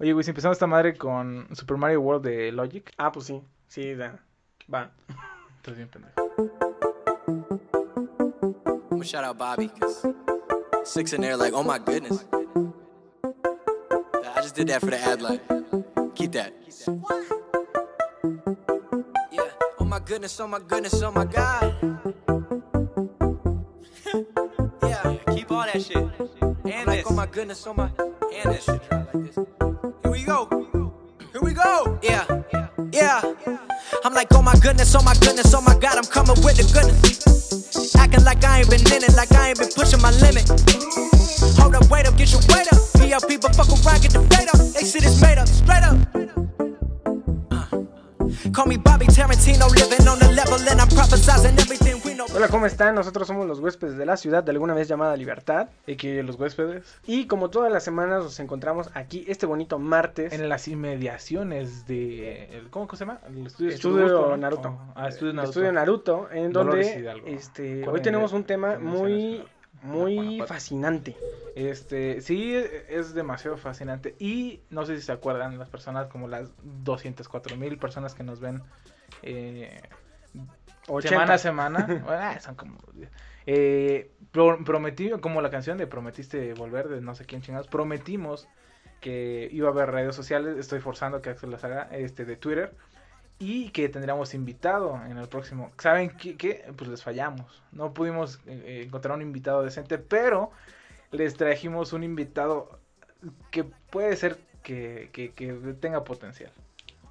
Oye, güey, si empezamos esta madre con Super Mario World de Logic. Ah, pues sí. Sí, da. Va. Estás bien pendejo. Shout out Bobby because six in there, like, oh my goodness. I just did that for the ad lib. Keep that. Yeah. Oh my goodness, oh my goodness, oh my god. yeah. keep all that shit. And like, oh my goodness, oh my. And that shit. Try like this. Here we go. Here we go. Yeah. Yeah. I'm like, oh my goodness, oh my goodness, oh my god, I'm coming with the goodness. Acting like I ain't been in it, like I ain't been pushing my limit. Hold up, wait up, get your weight up. PLP, but fuck around, get the fade up. They shit is made up, straight up. Uh. Call me Bobby Tarantino, living on the level, and I'm prophesizing everything. Hola, ¿cómo están? Nosotros somos los huéspedes de la ciudad de alguna vez llamada Libertad. Y que los huéspedes. Y como todas las semanas nos encontramos aquí este bonito martes. En las inmediaciones de. ¿Cómo se llama? El estudio. Naruto. Oh, ah, estudio el Naruto. Estudio Naruto, en donde este, hoy tenemos un tema muy, muy fascinante. Este, sí, es demasiado fascinante. Y no sé si se acuerdan las personas, como las 204 mil personas que nos ven eh, 80. semana a semana. Bueno, ah, son como. Eh, pro- prometí, como la canción de Prometiste volver, de no sé quién chingados. Prometimos que iba a haber redes sociales. Estoy forzando que Axel las haga, este, de Twitter. Y que tendríamos invitado en el próximo. ¿Saben qué? qué? Pues les fallamos. No pudimos eh, eh, encontrar un invitado decente, pero les trajimos un invitado que puede ser que, que- que tenga potencial.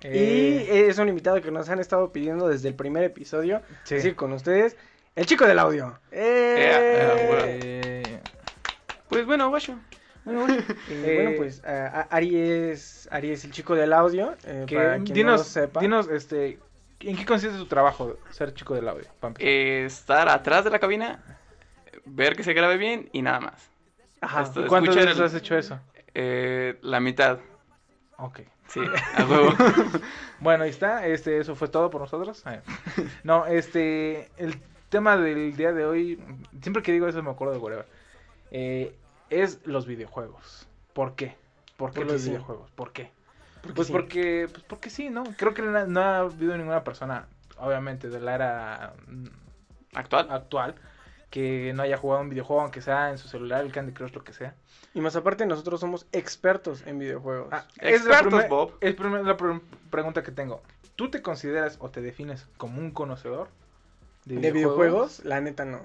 Y Eh, es un invitado que nos han estado pidiendo desde el primer episodio. sí. Es decir, con ustedes, el chico del audio. ¡Eh! Eh, Pues bueno, guacho. Bueno, bueno, eh, bueno, pues a- Ari, es, Ari es el chico del audio. eh, que- para quien no dinos, lo sepa. dinos, este, ¿en qué consiste tu trabajo, ser chico del audio? Eh, estar atrás de la cabina, ver que se grabe bien y nada más. Ajá. ¿Cuántas veces el- has hecho eso? Eh, la mitad, Ok. Sí, a huevo. Bueno, ahí está, este, eso fue todo por nosotros. Ay. No, este, el tema del día de hoy, siempre que digo eso me acuerdo de whatever, eh, es los videojuegos. ¿Por qué? ¿Por qué Porque los sí. videojuegos? ¿Por qué? Porque Pues sí. porque, pues porque sí, ¿no? Creo que no, no ha habido ninguna persona, obviamente, de la era mm, Actual. actual que no haya jugado un videojuego, aunque sea en su celular, el Candy Crush, lo que sea. Y más aparte, nosotros somos expertos en videojuegos. Ah, es la, Expertos, Bob. es la pregunta que tengo. ¿Tú te consideras o te defines como un conocedor de videojuegos, la neta no.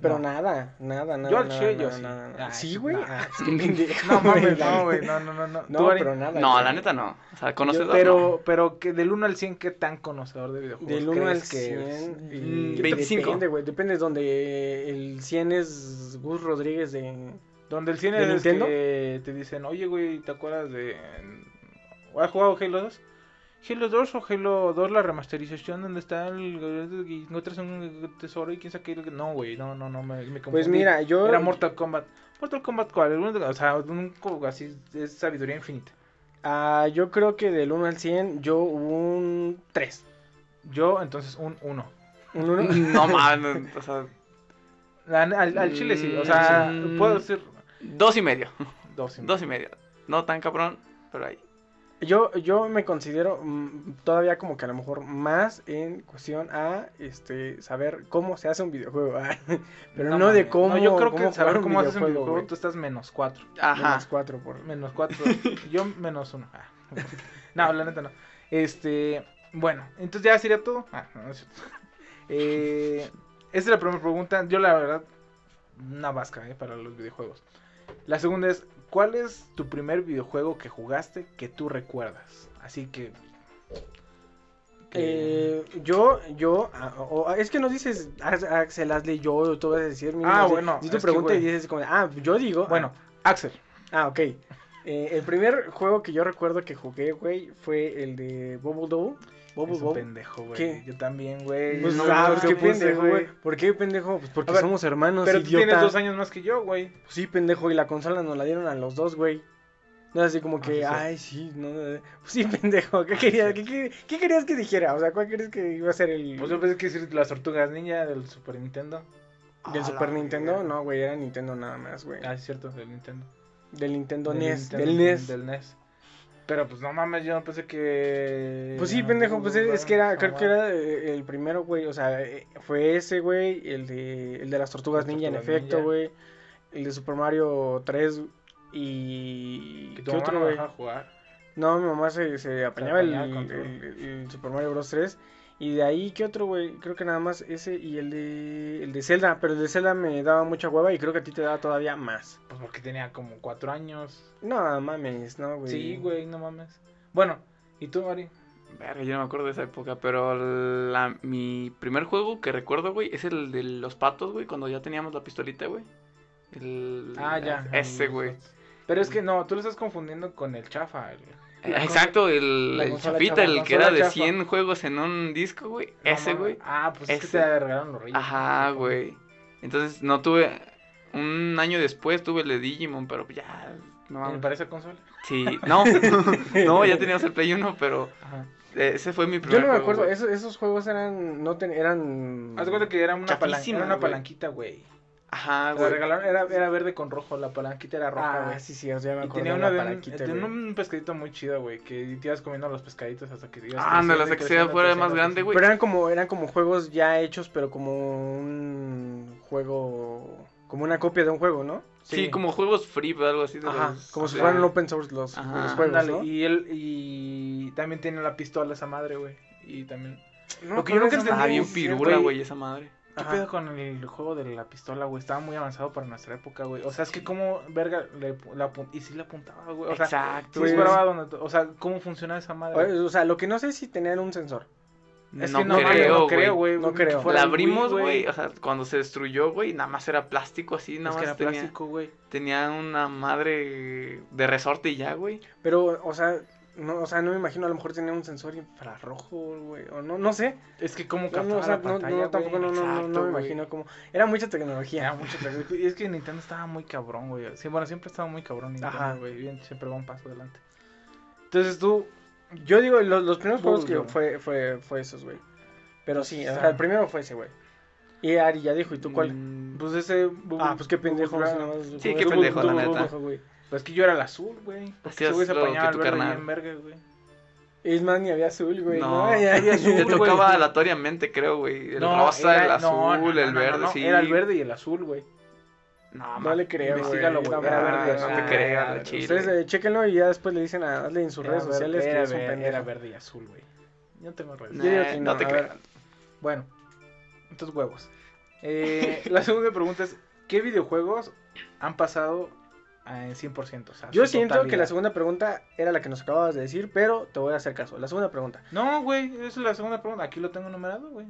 Pero No. nada, nada, nada. Yo al che, yo nada, sí. nada, nada. Ay, Sí, sí, güey. nah. Ah, es que pendejo, No mames, no, güey, no, no, no, no. No, pero nada. No, la neta no. O sea, conocedor Pero, pero que del 1 al 100, ¿qué tan conocedor de videojuegos Del 1 al crees que eres? 100. Mm, y yo te- 25. Depende, güey. Depende de donde el 100 es Gus Rodríguez de. Donde el 100 ¿De es Nintendo? que te dicen, oye, güey, ¿te acuerdas de... ¿Has jugado Halo 2? Halo 2 o Halo 2 la remasterización donde está el... y encuentras un tesoro y quién sabe qué... No, güey, no, no, no, me, me confundí. Pues mira, yo. Era Mortal Kombat. ¿Mortal Kombat cuál? El uno- O sea, un, así es sabiduría infinita. ah, yo creo que del 1 al 100, yo un 3. Yo, entonces, un 1. Un 1. No mames, o sea, Al, al chile sí, o sea, Mm. puedo decir dos y medio. dos. y Dos y medio. No tan cabrón, pero ahí. Yo, yo me considero mm, todavía como que a lo mejor más en cuestión a este saber cómo se hace un videojuego. ah, Pero no, de cómo. No, yo creo cómo que saber jugar cómo haces un videojuego, tú estás menos 4. Ajá. Menos cuatro por. Menos 4. yo menos 1. no, la neta no. Este, bueno, entonces ya sería todo. Ah, no, no es cierto. Eh, esa es la primera pregunta. Yo la verdad, una vasca eh, para los videojuegos. La segunda es, ¿cuál es tu primer videojuego que jugaste que tú recuerdas? Así que... que- Eh, yo, yo, ah, es que no dices Ax- Axel Asley, yo, tú vas a decir. Ah, así, bueno, Si tú preguntas y dices como, ah, yo digo. bueno, Axel. Ah, ok. Eh, el primer juego que yo recuerdo que jugué, güey, fue el de Bubble Double. Bubble Es un pendejo, güey. ¿Qué? Yo también, güey. Pues, No, ah, ¿por qué ¿qué puse, pendejo, güey? ¿Por qué pendejo? Pues porque ver, somos hermanos, Pero tú tienes dos años más que yo, güey. Pues sí, pendejo, y la consola nos la dieron a los dos, güey. No es así como Ah, que, sí, sí. ay, sí, no, no, pues sí, pendejo, ¿qué querías, qué, qué- qué querías que dijera? O sea, ¿cuál crees que iba a ser el Pues yo pensé que decir las tortugas ninja del Super Nintendo. del Super Nintendo? No, güey, era Nintendo nada más, güey. Ah, es cierto, del Nintendo. Del Nintendo del NES. Nintendo- del NES. Del NES. Pero pues no mames, yo no pensé que. Pues sí, pendejo, pues es, es que era, creo que era eh, el primero, güey, o sea, eh, fue ese, güey, el de, el de las tortugas Las ninja, en efecto, güey, el de Super Mario 3 y... ¿Qué otro, güey? No, mi mamá se, se apañaba el, apañaba el control. el- el Super Mario Bros. 3 y de ahí, ¿qué otro, güey? Creo que nada más ese y el de, el de Zelda, pero el de Zelda me daba mucha hueva y creo que a ti te daba todavía más. Pues porque tenía como cuatro años. No, mames, no, güey. Sí, güey, no mames. Bueno, ¿y tú, Mari? Verga, yo no me acuerdo de esa época, pero la, mi primer juego que recuerdo, güey, es el de los patos, güey, cuando ya teníamos la pistolita, güey. El... Ah, ya. Ese, güey. Pero es que no, tú lo estás confundiendo con el chafa. Eh, Exacto, el, el chafa, el que era de chafa. 100 juegos en un disco, güey. No Ese, güey. Ah, pues es que Ese. te regalaron los reyes. Ajá, güey. Entonces no tuve. Un año después tuve el de Digimon, pero ya. No, ¿Me parece consola? Sí, no. no, ya teníamos el Play 1, pero Ajá. eh, ese fue mi primer Yo no me acuerdo, esos, esos juegos eran, no ten- eran... Haz cuenta que era una, palan- era una palanquita, güey. Ajá, La güey. regalaron, era, era verde con rojo, la palanquita era roja, Ah, güey. sí, sí, ya me Y acuerdo tenía la de un, palanquita, tenía un pescadito muy chido, güey, que te ibas comiendo los pescaditos hasta que ibas Ah, creciendo hasta que sea fuera creciendo, más grande, güey. Pero eran como, eran como juegos ya hechos, pero como un juego, como una copia de un juego, ¿no? Sí, como juegos free o algo así. De Ajá, los- como si fueran open source los, Ajá. los juegos, Ándale, ¿no? y él, y también tiene la pistola esa madre, güey. Y también... No, lo que yo nunca entendí Ah, bien pirula, güey, esa madre. ¿Qué Ajá. pedo con el juego de la pistola, güey? Estaba muy avanzado para nuestra época, güey. O sea, es que como, verga, le, la, y sí le apuntaba, güey. O sea, Exacto. Pues- donde... O sea, ¿cómo funciona esa madre? O sea, lo que no sé es si tenían un sensor. Es no, que no, creo, no creo, güey. No creo. La abrimos, güey. O sea, cuando se destruyó, güey, nada más era plástico así, Es nada que más era tenía, plástico, güey. tenía una madre de resorte y ya, güey. Pero, o sea, no, o sea, no me imagino, a lo mejor tenía un sensor infrarrojo, güey, o no, no sé. Es que como captaba no, o sea, la no, pantalla, no, tampoco, no, güey. no, no, no me güey. imagino cómo. Era mucha Era tecnología. mucho tecnología. Y es que Nintendo estaba muy cabrón, güey. Sí, bueno, siempre estaba muy cabrón Nintendo, Ajá. güey. Bien, siempre va un paso adelante. Entonces tú... Yo digo, los, los primeros juegos que fue, fue, fue esos, güey. Pero sí, o sea, el primero fue ese, güey. Y Ari ya dijo, ¿y tú cuál? Mm, Pues ese... Ah, pues qué pendejo. Más- Sí, qué pendejo, la neta. Güey. Pues es que yo era el azul, güey. Porque ese güey se apañaba tu verde bien verga, güey. Es más, ni había azul, güey. No, No, ya, ya, te ya. güey. tocaba aleatoriamente, creo, güey. El rosa, era- el azul, no, no, no, el no, verde, no, sí. Era el verde y el azul, güey. No, No le creo, güey. Era no, verde, no, no te te creas, chile. Ustedes eh, chéquenlo y ya después le dicen a Adley en sus Era redes verde, sociales que era es un pendejo. Era verde y azul, güey. Yo tengo redes. Yo digo que no no, te creas. Bueno, entonces huevos. Eh, la segunda pregunta es, ¿qué videojuegos han pasado a- en 100%? O sea, Yo siento que la segunda pregunta era la que nos acababas de decir, pero te voy a hacer caso. La segunda pregunta. No, güey, esa es la segunda pregunta. Aquí lo tengo numerado, güey.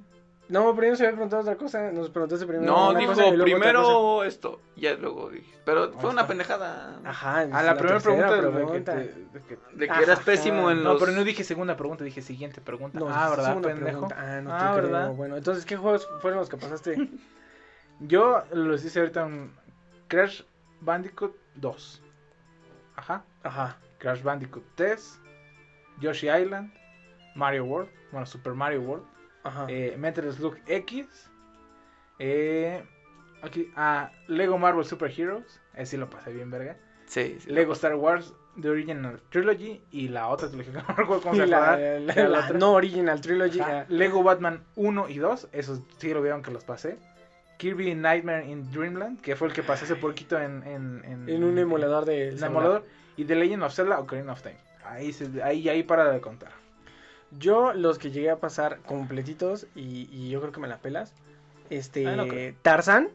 No, pero yo se había preguntado otra cosa. Nos preguntaste primero. No, una dijo cosa y luego otra cosa. primero esto, ya luego dije. Pero fue una pendejada. Ajá. A la, primera pregunta, de que te- de que- De que Ajá, eras pésimo en No, los... pero no dije segunda pregunta, dije siguiente pregunta. No, ah, ¿verdad, pendejo? Ah, no Ah, te ¿verdad? creo. Bueno, entonces, ¿qué juegos fueron los que pasaste? Yo los hice ahorita en Crash Bandicoot 2. Ajá. Ajá. Crash Bandicoot 3. Yoshi Island. Mario World. Bueno, Super Mario World. Ajá. eh, Metal Slug X. Eh, aquí, ah, Lego Marvel Super Heroes. Ese sí lo pasé bien, verga. Sí, sí. Lego Star Wars The Original Trilogy. Y la otra trilogía no recuerdo cómo se la, llama. la- la la no original trilogy. Ajá, ah, Lego Batman 1 y 2. Esos sí lo vieron que los pasé. Kirby Nightmare in Dreamland. Que fue el que pasé hace poquito en, en, en, En un emulador de. en emulador. Y The Legend of Zelda Ocarina of Time. Ahí, se, ahí, ahí para de contar. Yo, los que llegué a pasar completitos, y, y yo creo que me la pelas. Este. Ah, no. Tarzan.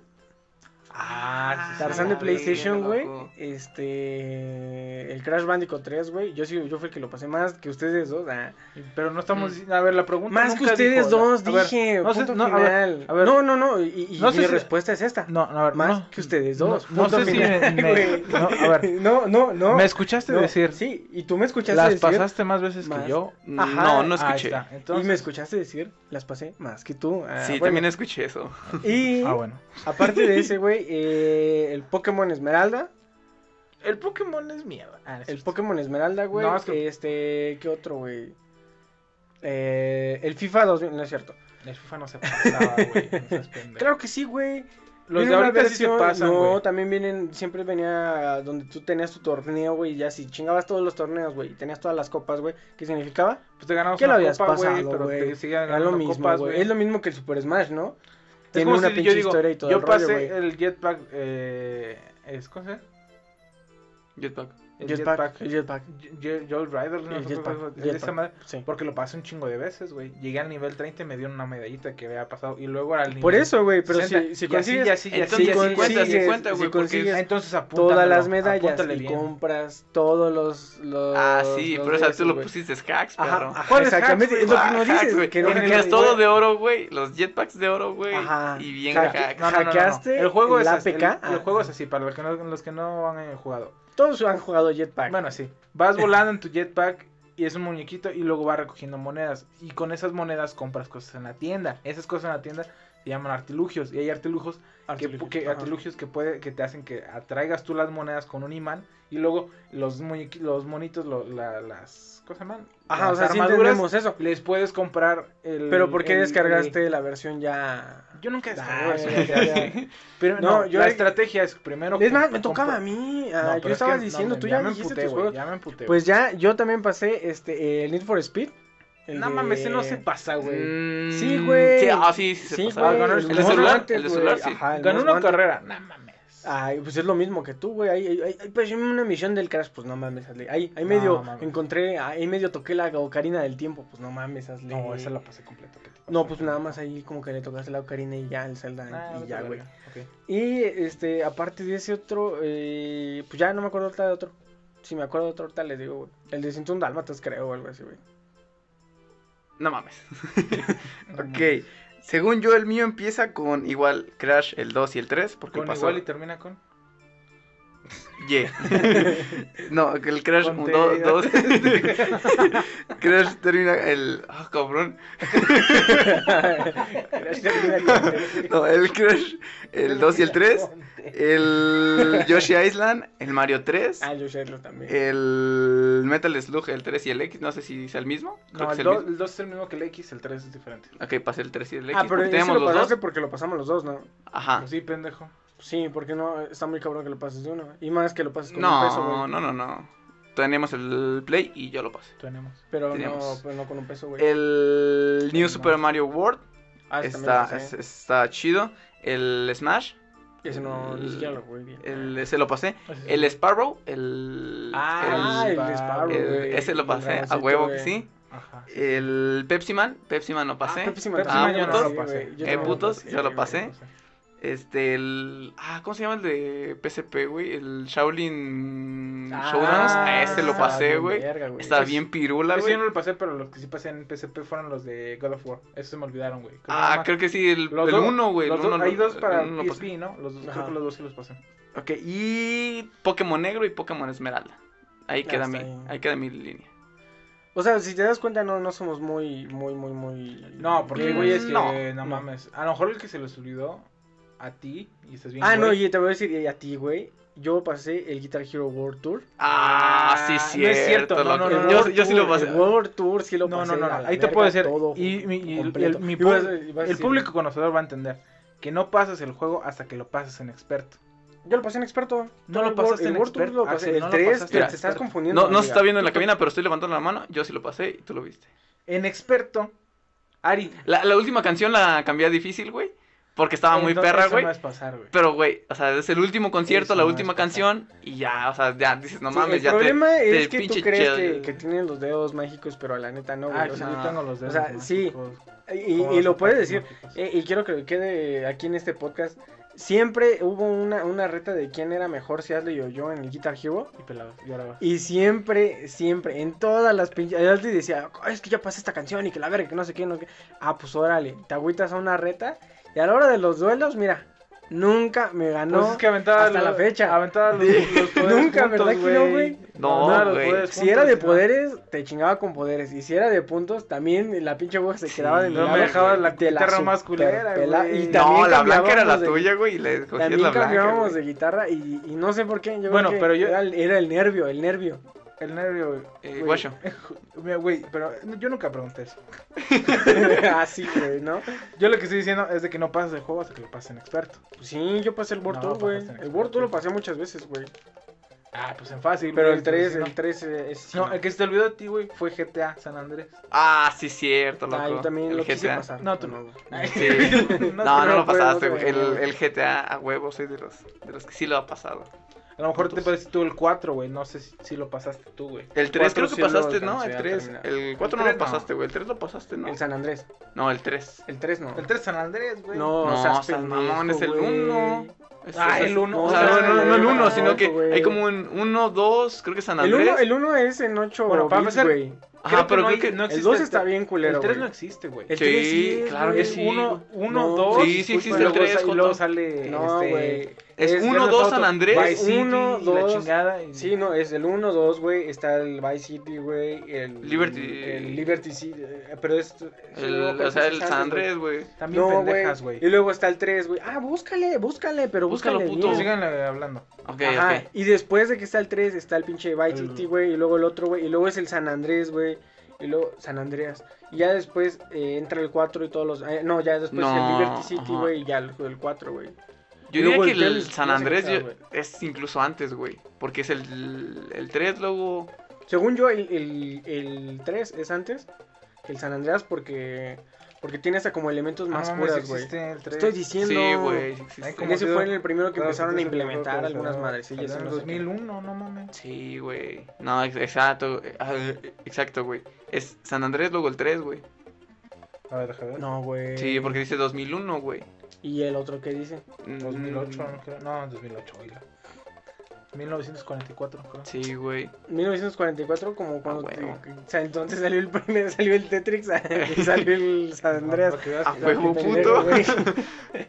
Ah, sí, sí, de PlayStation, güey. Este. El Crash Bandicoot 3, güey. Yo sí, yo fui el que lo pasé más que ustedes dos. ah. Pero no estamos. Mm. A ver, la pregunta. Más que ustedes dijo- dos, a ver, dije. no sé- punto no, a ver, final. a ver. no, no, no. Y, y No sé mi si- respuesta es esta. No, a ver, Más no. que ustedes dos. No, punto sé si me- me- no, a ver. No, no, no. ¿Me escuchaste No, decir? Sí, y tú me escuchaste Las decir. pasaste más veces Más. que yo. Ajá, No, no escuché. está. Y Entonces, me escuchaste decir, las pasé más que tú. Ah, Sí, bueno. también escuché eso. Y Ah, bueno. aparte de ese, güey, eh, el Pokémon Esmeralda. El Pokémon es mierda. Ah, El. Pokémon Esmeralda, güey. No, es que- Este, ¿qué otro, güey? Eh, el FIFA 2000, no es cierto. El FIFA no se pasaba, güey. no. Claro que sí, güey. Los Viene de ahorita sí se pasan, No, también vienen, siempre venía donde tú tenías tu torneo, güey, y ya si chingabas todos los torneos, güey, y tenías todas las copas, güey, ¿qué significaba? Pues te ganamos ¿Qué lo una habías copa, güey, pasado, pero te Era ganando lo mismo, copas, güey. Es lo mismo que el Super Smash, ¿no? Tiene una si pinche yo digo, historia y todo yo el rollo, pasé güey. el jetpack, eh, es, ¿cómo se llama? Jetpack. El Jetpack, el jetpack. Joel Rider, no El jetpack, esa madre, sí. porque lo pasé un chingo de veces, güey. Llegué al nivel 30 y me dieron una medallita que había pasado, y luego al nivel Por eso, güey, pero 60, si, si consigues, así, así, Entonces, así, 50, y así. 50, si güey, porque consigues Ah, Entonces apúntalelo, todas las medallas y bien. compras todos los, los Ah, sí, los pero esa esos, tú lo pusiste hacks, Ajá, perro. ajá, ¿Cuál es exactamente, hacks, es lo que Ah, no hacks, dices, güey. que no que- todo de oro, güey. Los jetpacks de oro, güey. Ajá. Y bien Hack- hacks. Hackeaste El juego es el así, el, juego es Ah. así, para los que no, han eh, jugado. Todos han jugado jetpack. Bueno, sí. Vas volando en tu jetpack y es un muñequito y luego vas recogiendo monedas. Y con esas monedas compras cosas en la tienda. Esas cosas en la tienda se llaman artilugios. Y hay artilugios que, Artilugios, que- artilugios que, puede, que te hacen que atraigas tú las monedas con un imán. Y luego los, muñequi- los monitos, lo- la- las... ¿Cómo se llaman? Ajá, o Las sea, sí entendemos eso. Les puedes comprar el... Pero ¿por qué el- descargaste el- la versión ya...? Yo nunca Ah, descargué ya, ya, ya. Pero No, no, yo- la estrategia es primero... Es más, me tocaba a mí. No, ah, pero yo es estaba que- no, diciendo, me- tú ya, me dijiste emputé, tus juegos. Ya me emputé, Pues ya, yo también pasé este, el Need for Speed. el No de- mames, ese no se pasa, güey. Mm, Sí, güey. Sí, ah, sí, sí se Sí, ganó el, el celular, Wanted, el celular, sí. Ganó una carrera. No mames. Ay, pues es lo mismo que tú, güey. Hay, hay, hay, pues, una misión del Crash, pues no mames. Ahí, ahí No, medio mames. encontré, ahí medio toqué la ocarina del tiempo, pues no mames. No, esa la pasé completa. No, pues nada más ahí como que le tocaste la ocarina y ya, el Zelda, Ah, y ya, güey. Y, este, aparte de ese otro, eh, pues ya no me acuerdo ahorita de otro. Si me acuerdo de otro, ahorita les digo, güey. El de 101 Dálmatas, creo, o algo así, güey. No mames. ok. Según yo, el mío empieza con igual Crash el 2 y el 3. Porque Con pasó. igual y termina con. Yeah. no, el Crash Con 2. T. Dos... Crash termina el. Ah, cabrón. No, el Crash el 2 y el 3. El Yoshi Island, el Mario 3. Ah, yo Shadow también. El Metal Slug, el 3 y el X, no sé si es el mismo. Creo No, que el el 2 mismo. es el mismo que el X, el 3 es diferente. Ok, pasé el 3 y el X. ah, pero tenemos lo los pasaste dos. porque lo pasamos los dos, ¿no? Ajá. Pues sí, pendejo. Sí, porque no, está muy cabrón que lo pases de uno. Y más que lo pases con un No, peso, güey. no, no, no. Tenemos el Play y yo lo pasé. Tenemos. Pero no, pero no con un peso, güey. El New Super no. Mario World Ah, lo está, es- está chido. El Smash, Ese no, ni siquiera lo jugué bien. el, ese lo pasé. Ese sí. El Sparrow, el. Ah, el, el- Sparrow, el- güey. ese lo El pasé, a huevo que sí. Ajá. El Pepsi Man, Pepsi Man lo pasé. Ah, Pepsi Man Pepsi Ah, Man yo no putos. lo pasé. Yo Eh, lo putos, pasé, yo lo güey. pasé. Este, el. Ah, ¿cómo se llama el de PSP, güey? El Shaolin Ah, Showdowns. A ese lo está pasé, bien güey. verga, Está Es- bien pirula, güey. yo no lo pasé, pero los que sí pasé en PSP fueron los de God of War. Esos se me olvidaron, güey. Creo Ah, que creo que sí, el Los el dos- uno, güey. los uno hay dos para. PSP, ¿no? Los dos, Ajá. creo que los dos sí los pasé. Ok, y Pokémon Negro y Pokémon Esmeralda. Ahí Ah, queda mi, ahí queda mi línea. O sea, si te das cuenta, no, no somos muy, muy, muy, muy... No, porque hay Mm, güeyes que no, no, no. mames. A lo mejor el que se les olvidó a ti y estás bien. Ah, no, y te voy a decir a ti, güey. Yo pasé el Guitar Hero World Tour. Ah, sí, no cierto. es cierto, no, no, no, yo, sí lo pasé. El World Tour sí lo No, pasé. no, no, no. Ahí te puedo decir. todo Y, el, mi público conocedor va a entender que no pasas el juego hasta que lo pasas en experto. Yo lo pasé en experto. No lo pasaste en World Tour experto, lo pasé. Axel, El no lo 3, pasaste te, estás confundiendo. No, no se está viendo en la cabina, pero estoy levantando la mano. Yo sí lo pasé y tú lo viste. En experto, Ari. La, la última canción la cambié a difícil, güey. Porque estaba muy entonces perra, güey. No es pasar, güey. Pero, güey, o sea, es el último concierto, Eso la no última canción. Y ya, o sea, ya dices, no Sí, mames, el ya te. problema te es que tú crees que, que tienen los dedos mágicos, pero la neta no, güey. Ah, o sí, sea, yo tengo los dedos. o sea, sí. mágicos. y, ¿Cómo y vas lo a puedes decir. mágicos? eh, y quiero que quede aquí en este podcast. Siempre hubo una, una reta de quién era mejor, si Ashley o yo en el Guitar Hero. Y pelabas, y ahora vas. Y siempre, siempre, en todas las pinches. Ashley decía, "Ay, es que ya pasé esta canción y que la verga, que no sé qué, no sé qué. Ah, pues órale, te agüitas a una reta. Y a la hora de los duelos, mira, nunca me ganó. Pues es que aventaba hasta los- la fecha. Aventaba los, los poderes Nunca, juntos, ¿verdad que no, güey? No, güey. Si era de poderes, te chingaba con poderes. Y si era de puntos, también la pinche aguja se Sí, quedaba de mi no me dejabas la guitarra más culera, güey. Y No, también No, la blanca era la de- tuya, güey, y le escogías También la blanca. cambiábamos de guitarra y, y no sé por qué. Yo Bueno, creo que pero yo- Era, el- era el nervio, el nervio. El nervio. Eh. Mira, güey, pero yo nunca pregunté eso. Así, güey, ¿no? Yo lo que estoy diciendo es de que no pasas el juego hasta que lo pases en experto. Pues sí, yo pasé el World No, güey. El World lo pasé muchas veces, güey. Ah, pues en fácil. Pero güey, el 3, pues, el 3 es... No, el que se te olvidó de ti, güey, fue GTA San Andrés. Ah, sí, cierto, loco. Ah, yo también el lo quise GTA. pasar. No, tú no. Sí. no, No, no, lo pasaste, güey. El, el GTA a huevo, soy de los, de los que sí lo ha pasado. A lo mejor te pareces tú el 4, güey. No sé si, si lo pasaste tú, güey. El 3 creo que sí lo pasaste, ¿no? El a 3. terminar. El 4 no lo pasaste, güey. El 3 lo pasaste, ¿no? El San Andrés. No, el 3. El 3 no. El 3 San Andrés, güey. No, No, seas pendejo, mamón, es el güey. 1. Ah, el uno. O sea, no, no, no el 1, sino que hay como un 1, 2, creo que San El Andrés. 1 el uno es en 8 Bueno, para bits, empezar, Ajá, pero no creo hay- que. no El existe 2 está bien culero, El 3 güey. no existe, güey. El Sí, 3 sí, claro que Es sí. 1, 1, No, 2. Sí, sí existe el luego 3, sa- Y luego sale. No, este, güey. Es Grand 1, Theft 2 Auto, San Andrés. Vice City Uno, y la dos. chingada. y- Sí, no, es el 1, 2, güey. Está el Vice City, güey. El Liberty- El Liberty City. eh, Pero es. El, creo o sea, el San. Andrés, güey. También No, pendejas, güey. Y luego está el 3, güey. Ah, búscale, búscale, pero Búscalo, búscale puto. bien. Síganle hablando. Ok, Ajá, ok. y después de que está el 3, está el pinche Vice El- City, güey, y luego el otro, güey, y luego es el San Andrés, güey, y luego San Andreas. Y ya después eh, entra el 4 y todos los... eh, no, ya después No, el Liberty City, güey, y ya el, el 4, güey. Yo diría que el el San Andrés yo- es incluso antes, güey. Porque es el, el 3, luego. Según yo, el, el, el 3 es antes que el San Andreas porque porque tiene hasta como elementos más Ah, puras, güey. existe el 3. Estoy diciendo... Sí, güey. En como ese fue en el primero que Claro, empezaron a implementar algunas salió- madrecillas. En no sé qué. 2001, no mames. Sí, güey. No, ex- exacto. ah, Exacto, güey. Es San Andrés, luego el 3, güey. A ver, déjame ver. No, güey. Sí, porque dice 2001, güey. ¿Y el otro qué dice? Mm, 2008, no creo. No, 2008, oiga. 1944, creo. Sí, güey. 1944 como cuando Ah, te- o sea, entonces salió el primer, salió el Tetrix y salió el San Andreas. Para que veas A que- huevo, Qué puto. güey.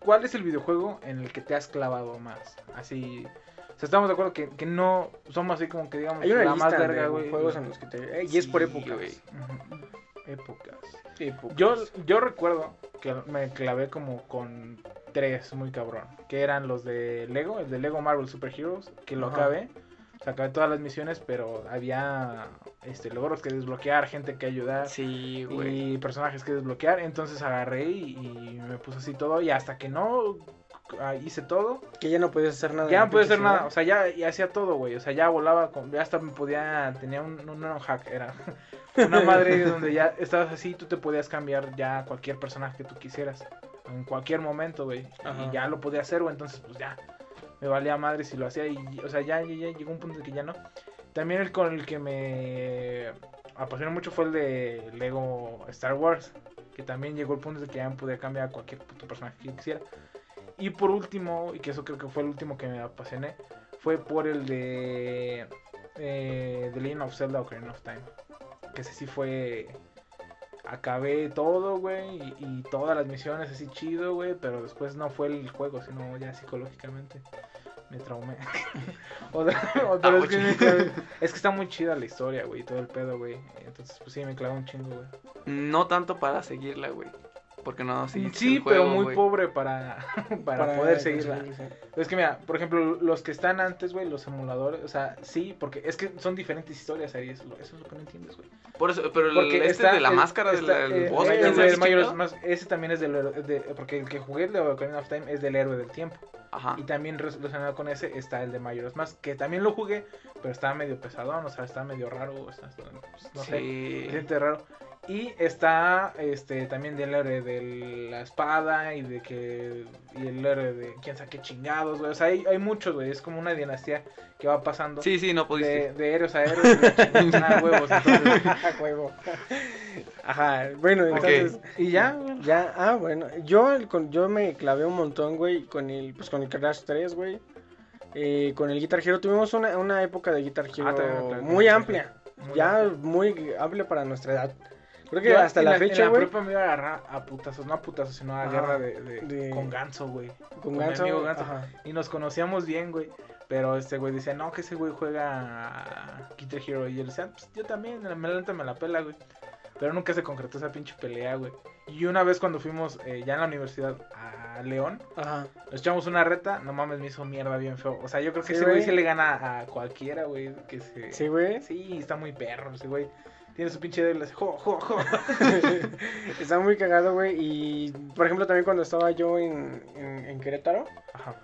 ¿Cuál es el videojuego en el que te has clavado más? Así. O sea, estamos de acuerdo que, que no somos así como que digamos Hay una la más lista de güey. juegos en los que te... eh, y es por güey. Épocas. Épocas. Yo, yo recuerdo que me clavé como con tres muy cabrón. Que eran los de Lego, el de Lego Marvel Super Heroes, que lo Ajá. acabé. O sea, acabé todas las misiones, pero había este, logros que desbloquear, gente que ayudar. Sí, güey. y personajes que desbloquear. Entonces agarré y, y me puse así todo. Y hasta que no hice todo, Que ya no podías hacer nada. ya no pinche hacer nada. O sea, ya, ya hacía todo, güey. O sea, ya volaba, con, ya hasta me podía. Tenía un, un, un hack, era una madre donde ya estabas así. Tú te podías cambiar ya cualquier personaje que tú quisieras. En cualquier momento, güey. Y ya lo podía hacer, güey. Entonces, pues ya. Me valía madre si lo hacía. Y, o sea, ya, ya, ya llegó un punto de que ya no. También el con el que me apasionó mucho fue el de Lego Star Wars. Que también llegó el punto de que ya me podía cambiar a cualquier puto personaje que quisiera. Y por último, y que eso creo que fue el último que me apasioné, fue por el de eh, The Legend of Zelda Ocarina of Time. Que ese sí fue. Acabé todo, güey, y, y todas las misiones así chido, güey, pero después no fue el juego, sino ya psicológicamente me traumé. Otra- otra vez que es que está muy chida la historia, güey, y todo el pedo, güey. Entonces, pues sí, me clavé un chingo, güey. No tanto para seguirla, güey. Porque no Sí, el pero muy pobre para, para, poder seguirla. Es que mira, por ejemplo, los que están antes, güey, los emuladores, o sea, sí, porque es que son diferentes historias, Ari, eso, es lo- eso es lo que no entiendes, güey. Por eso, pero el este está de la el- máscara está, del el eh, boss, eh, ¿quién el ese también es del héroe- de, porque el que jugué el de Ocarina of Time es del héroe del tiempo. Ajá. Y también relacionado con ese está el de Majora's Mask, que también lo jugué, pero estaba medio pesadón, o sea, está medio raro, o sea, está- pues, no sé. sí. Siente raro. Y está este también del héroe de la espada y de que y el héroe de quién sabe qué chingados, güey. O sea, hay, hay muchos, güey. Es como una dinastía que va pasando Sí, sí, no de, pudiste. de héroes a héroes de huevos. Entonces, huevo. Ajá, bueno, entonces. y ya, güey. Ya, ah, bueno. Yo, el con, yo me clavé un montón, güey, con el, pues con el Crash 3, güey. Eh, con el Guitar Hero tuvimos una, una época de Guitar Hero Ah, con muy amplia. Muy ya amplia. muy amplia para nuestra edad. Creo que Yo hasta la en fecha, la güey, prepa me iba a agarrar a putazos, no a putazos, sino a Ajá. guerra de, de- De- con ganso, güey. con mi Ganso, amigo Ganso. Y nos conocíamos bien, güey. Pero este güey decía, no, que ese güey juega a Guitar Hero. Y le decía, pues yo también, me la me la pela, güey. pero nunca se concretó esa pinche pelea, güey. Y una vez cuando fuimos eh, ya en la universidad a León, Ajá. nos echamos una reta, no mames, me hizo mierda bien feo. O sea, yo creo que Sí, ese güey güey. se le gana a cualquiera, güey, que se... Sí, güey. Sí, está muy perro ese güey. Tiene su pinche hace, jo, jo, jo. Está muy cagado, güey. Y, por ejemplo, también cuando estaba yo en, en, en Querétaro, Ajá.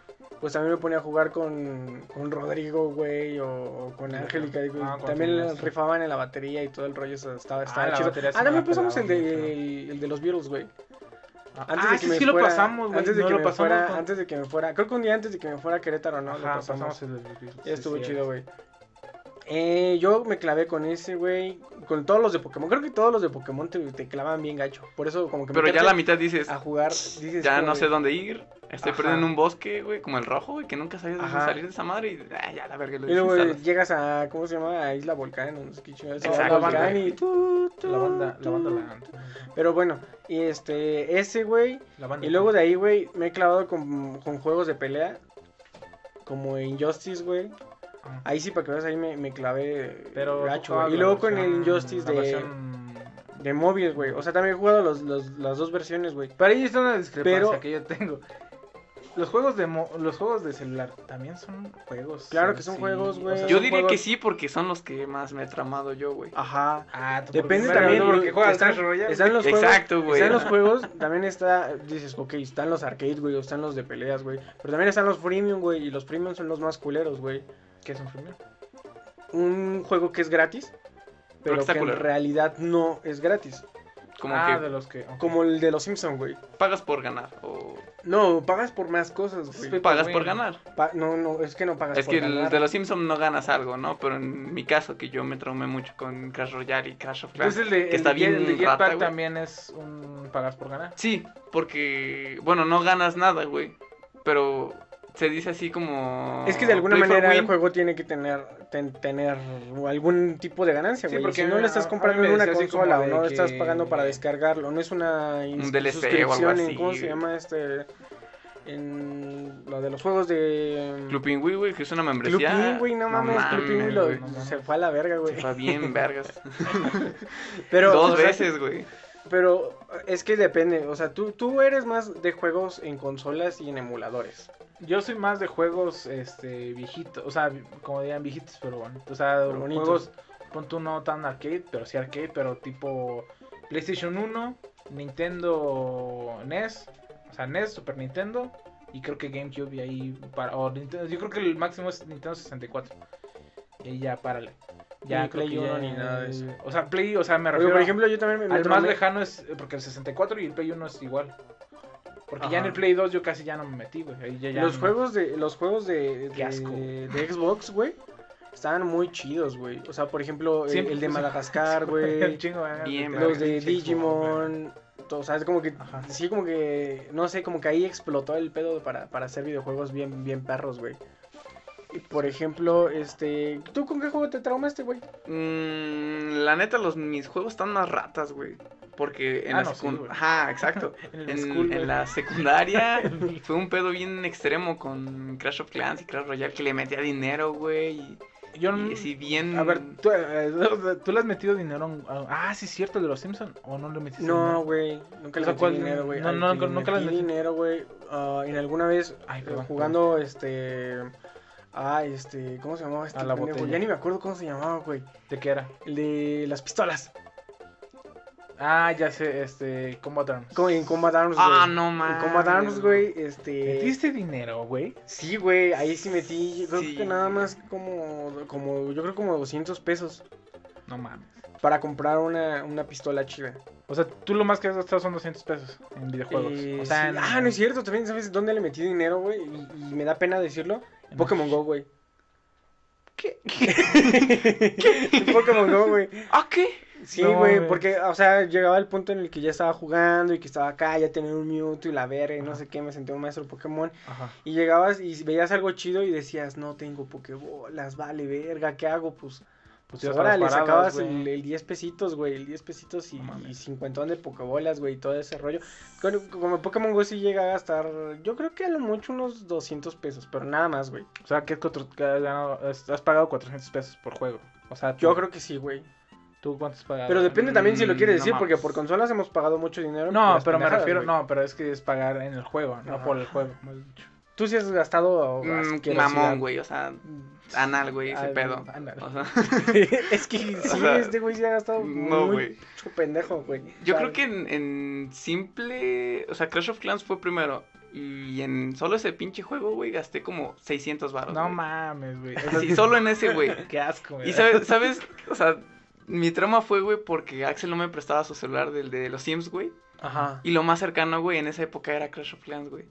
pues también me ponía a jugar con, con Rodrigo, güey, o, o con Angélica. ah, también rifaban en la batería y todo el rollo. eso estaba, estaba la chido. Ah, me también pasamos el de, el, el de los Beatles, güey. Ah, Antes de que me sí lo fuera- pasamos, güey. Antes de no que lo me pasamos. fuera, con- antes de que me fuera, creo que un día antes de que me fuera a Querétaro, ¿no? Lo Ajá, pasamos. pasamos el los Beatles, Ya estuvo sí, chido, güey. Eh, yo me clavé con ese, güey. Con todos los de Pokémon. Creo que todos los de Pokémon te, te clavan bien gacho. Por eso, como que Pero ya la mitad dices, a jugar. Dices, ya no de- sé dónde ir. Estoy Ajá. perdiendo en un bosque, güey, como el rojo, güey, que nunca sabías de Ajá. salir de esa madre y ah, ya la verga lo Y luego llegas a, ¿cómo se llama? A Isla Volcán, no sé qué chingados, a Exacto, Volcán y tu, tu, La banda, la banda, la, Pero bueno, y este, ese, güey. la banda. Y luego de ahí, güey, me he clavado con, con juegos de pelea. Como Injustice, güey. Ahí sí, para que veas, ahí me, me clavé Pero gacho. Y luego con el versión- Injustice de, versión- de móviles, güey. O sea, también he jugado los, los- las dos versiones, güey. Pero ahí está una discrepancia Pero- que yo tengo. Los juegos de mo- los juegos de celular también son juegos. Claro que son sí. juegos, güey. sea, Yo diría juegos- que sí porque son los que más me he tramado yo, güey. Ajá. Ah, Depende también, porque juegas están-. Están los juegos. Exacto, güey. Están los juegos, también está, dices, ok, están los arcades, güey, o están los de peleas, güey. Pero también están los freemium, güey, y los freemium son los más culeros, güey. ¿Qué es un freemium? Un juego que es gratis, pero que en realidad no es gratis. Como ah, que de los que. ok. Como el de los Simpsons, güey. pagas por ganar o No, pagas por más cosas, güey. pagas por ganar. Pa- no, no, es que no pagas Es por que el ganar. de los Simpsons no ganas algo, ¿no? Pero en mi caso, que yo me traumé mucho con Crash Royale y Crash of Clans, Entonces el de, que el está de bien el de rata, Jetpack güey. también es un pagas por ganar. Sí, porque, bueno, no ganas nada, güey. Pero se dice así como... Es que de alguna manera el juego tiene que tener ten- tener algún tipo de ganancia, Sí, güey. porque si no a- le estás comprando en una consola o no de estás pagando para descargarlo, no es una Un DLC o suscripción algo en así, cómo se güey. llama este en lo de los juegos de Club Pingüí, güey, que es una membresía. Pingüi, no mames, Club Pingüi lo- güey. no se fue a la verga, güey. Se fue bien vergas. Pero Dos o sea, veces, güey. Pero es que depende, o sea, tú tú eres más de juegos en consolas y en emuladores. Yo soy más de juegos este viejitos, o sea, como dirían viejitos, pero bueno. O sea, Pero juegos, pon tú no tan arcade, pero sí arcade, pero tipo PlayStation 1, Nintendo NES, o sea, NES, Super Nintendo, y creo que GameCube y ahí para, o Nintendo, yo creo que el máximo es Nintendo 64. Y ahí ya párale. Ya Ni Play que uno ya- ni nada de eso. O sea, Play, o sea, me Oye, refiero por ejemplo, yo también me, me al más lejano es porque el 64 y el Play 1 es igual. Porque ya en el Play 2 yo casi ya no me metí, güey. Ahí ya- ya los no- juegos de los juegos de, asco. de, de Xbox, güey, estaban muy chidos, güey. O sea, por ejemplo, el- Siempre- el de Madagascar, Un güey, eh, los de. Digimon, todo, o sea, es como que Ajá. sí como que no sé, como que ahí explotó el pedo para, para hacer videojuegos bien bien perros, güey. Y por ejemplo, este, ¿tú con qué juego te traumaste, güey? Mm, la neta, los, mis juegos están más ratas, güey. Porque en Ah, la no, sí. Ajá, exacto. En el En, school, en güey. la secundaria fue un pedo bien extremo con Crash of Clans y Crash Royale que le metía dinero, güey. Y, Yo y no- así bien. A ver, ¿tú, eh, ¿tú le has metido dinero a... Ah, sí, es cierto, de los Simpsons. ¿O no le metiste No, dinero? güey, nunca le metí ¿cuál- dinero, güey. no, no, le nunca le metí dinero, güey. en alguna vez Ay, eh, perdón, jugando este ah, este, ¿cómo se llamaba este A la pendejo? botella. Ya ni me acuerdo cómo se llamaba, güey. ¿De qué era? El de las pistolas. Ah, ya sé, este... Combat Arms. En Combat Arms, güey. Ah, no En mames. Combat Arms, güey, este ¿Metiste dinero, güey? Sí, güey, ahí sí metí, yo creo Sí. que nada más como como yo creo como 200 pesos No mames. para comprar una, una pistola chida. O sea, tú lo más que has gastado son 200 pesos en videojuegos. Eh, o sea, sí. en- Ah, no es cierto, también sabes dónde le metí dinero, güey, y, y me da pena decirlo. Pokémon Go, güey. ¿Qué? Pokémon Go, güey. ¿Ah, qué? Sí, güey, porque, o sea, llegaba el punto en el que ya estaba jugando y que estaba acá, ya tenía un Mewtwo y la verga y no sé qué, me sentía un maestro Pokémon. Ajá. Y llegabas y veías algo chido y decías, no tengo Pokébolas, vale, verga, ¿qué hago? Pues, Pues pues ahora le sacabas el, el 10 pesitos, güey, el 10 pesitos y, No y 50 de Pokébolas, güey, y todo ese rollo. Con- como Pokémon Go sí llega a gastar, yo creo que a lo mucho unos 200 pesos, pero nada más, güey. O sea, ¿qué cuatro- que has ganado? Has pagado 400 pesos por juego. O sea, Yo creo que sí, güey. ¿Tú cuántos pagabas? Pero depende también si lo quieres Mm, decir, no porque por consolas hemos pagado mucho dinero. No, pero me refiero, no, pero es que es pagar en el juego, no por el juego. más dicho. Tú sí has gastado Mm, mamón, güey, o sea, anal, güey, ese pedo. anal. O sea, es que sí, O sea, este güey sí ha gastado no, güey. pendejo, güey. yo creo que en, en simple, o sea, Clash of Clans fue primero. Y en solo ese pinche juego, güey, gasté como 600 baros. No mames, güey. Sí, solo en ese, güey. Qué asco, güey. Y sabes, sabes, o sea, mi trauma fue, güey, porque Axel no me prestaba su celular del de los Sims, güey. Ajá. Y lo más cercano, güey, en esa época era Clash of Clans, güey.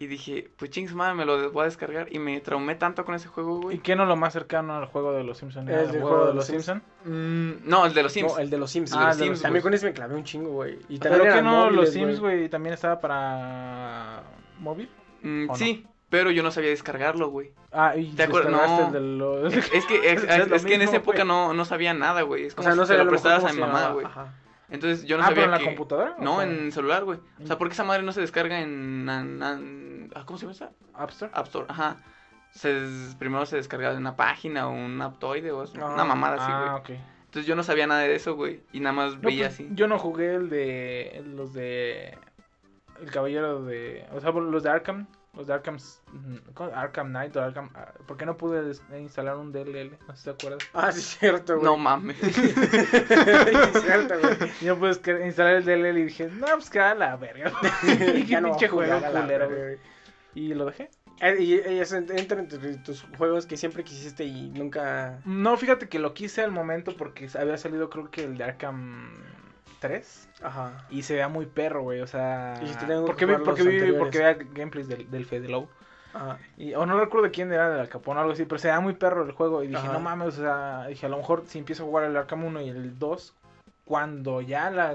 Y dije, pues chings madre, me lo voy a descargar. Y me traumé tanto con ese juego, ¿Y güey. qué no lo más cercano al juego de los Simpsons? El ¿El, juego de los Simpsons? Mm, no, el de los Sims. No, el de los Sims. Ah, güey. el de los También Sims, con ese me clavé un chingo, güey. Y ¿Pero también que no los Sims, güey, también estaba para móvil? Mm, ¿o no? sí, pero yo no sabía descargarlo, güey. Ah, y ¿Te acuerdas? No. el de los... Es que, es, Es lo es que en mismo, esa época no, no sabía nada, güey. Es O como sea, no si te a lo cómo a se mi mamá, güey. Entonces yo no ah, pero en la computadora? o No, cómo? en celular, güey. O sea, porque esa madre no se descarga en... en- en- ah, ¿Cómo se llama esa? App Store. App Store, ajá. Se des- primero se descarga de una página o un aptoide o Ah, una mamada así, güey. Ah, ok. Entonces yo no sabía nada de eso, güey. Y nada más No, veía pues, así. Yo no jugué el de... Los de... El caballero de... O sea, los de Arkham. Los de Arkham... ¿cómo? Arkham Knight o Arkham... ah, ¿Por qué no pude instalar un DLL? No sé si te acuerdas. Ah, sí, es cierto, güey. No mames. Sí, es cierto, güey. Yo pude descar- instalar el DLL y dije, no, pues que a la verga. y qué pinche juego jugar a la culero, verga, güey. Y lo dejé. Eh, Y, y eso entra entre tus juegos que siempre quisiste y nunca. No, fíjate que lo quise al momento porque había salido creo que el de Arkham 3 Ajá. y se veía muy perro, güey, o sea, Y si tengo que porque vi, porque vi, porque veía gameplays del, del Fede Low Ajá. y o no recuerdo de quién era del Capón o algo así, pero se veía muy perro el juego y dije, Ajá. no mames, o sea, dije, a lo mejor si empiezo a jugar el Arkham 1 y el 2 cuando ya la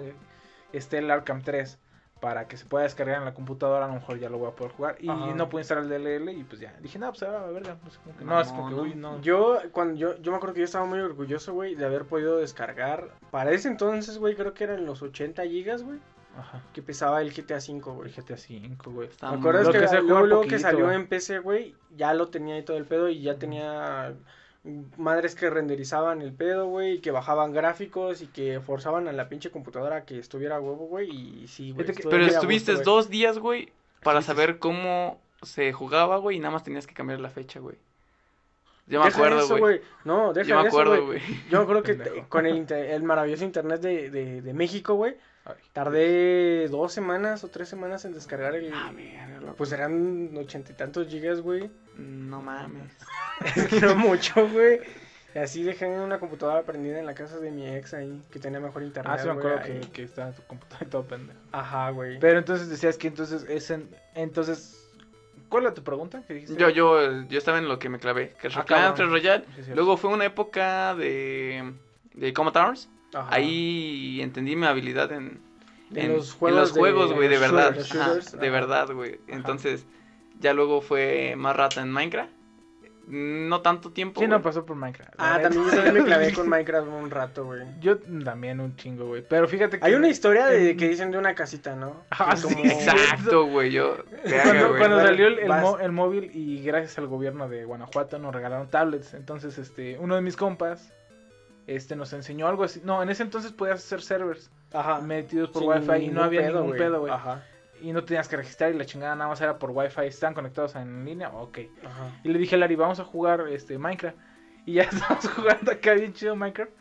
esté el Arkham 3 para que se pueda descargar en la computadora, a lo mejor ya lo voy a poder jugar. Y Ajá. no pude instalar el DLL y pues ya. Dije, no, pues a verga. Pues, como que no, es como que, No, uy, no. Yo, cuando yo, yo me acuerdo que yo estaba muy orgulloso, güey, de haber podido descargar. Para ese entonces, güey, creo que eran los 80 gigas, güey, Ajá. que pesaba el GTA V, güey. El GTA 5, güey. Está ¿Me muy- acuerdas que, que luego, que salió güey. en PC, güey, ya lo tenía y todo el pedo y ya tenía madres que renderizaban el pedo, güey, y que bajaban gráficos y que forzaban a la pinche computadora a que estuviera huevo, güey, y sí, güey. Pero estuviste gusto, dos días, güey, para Sí, saber cómo se jugaba, güey, y nada más tenías que cambiar la fecha, güey. Yo me Deja acuerdo, güey. No, deja Yo me acuerdo, güey. Yo me acuerdo que te- con el, inter- el maravilloso internet de, de, de México, güey, Ay. tardé dos semanas o tres semanas en descargar el... Ah, loco. Pues eran ochenta y tantos gigas, güey. No mames. Es que no mucho, güey. Y así dejé una computadora prendida en la casa de mi ex ahí, que tenía mejor internet. Ah, sí, me acuerdo que, que estaba tu computadora y todo pendejo. Ajá, güey. Pero entonces decías que entonces es en, entonces ¿cuál era tu pregunta? ¿Qué dijiste? Yo, yo, yo estaba en lo que me clavé. Clash Ah, Royale. Sí. Luego fue una época de, de Commodores. Ajá. Ahí entendí mi habilidad en, En los en juegos los de- juegos, güey, de verdad. shooters, Ajá, shooters, de verdad, güey. Entonces, ya luego fue más rata en Minecraft. No tanto tiempo. Sí, no pasó por Minecraft. Ah, también yo neta. también me clavé con Minecraft un rato, güey. Yo también un chingo, güey. Pero fíjate que Hay una historia de en- que dicen de una casita, ¿no? Ah, sí, Exacto, güey. Yo. Cuando, salió el, el mo- el móvil y gracias al gobierno de Guanajuato nos regalaron tablets. Entonces, este, uno de mis compas, este, nos enseñó algo así. No, en ese entonces podías hacer servers Ajá. metidos por Sin wifi y no había ningún pedo, güey. Ajá. Y no tenías que registrar y la chingada nada más era por wifi. ¿Están conectados en línea? Ok. Ajá. Y le dije a Larry, vamos a jugar este Minecraft. Y ya estamos jugando acá bien chido Minecraft.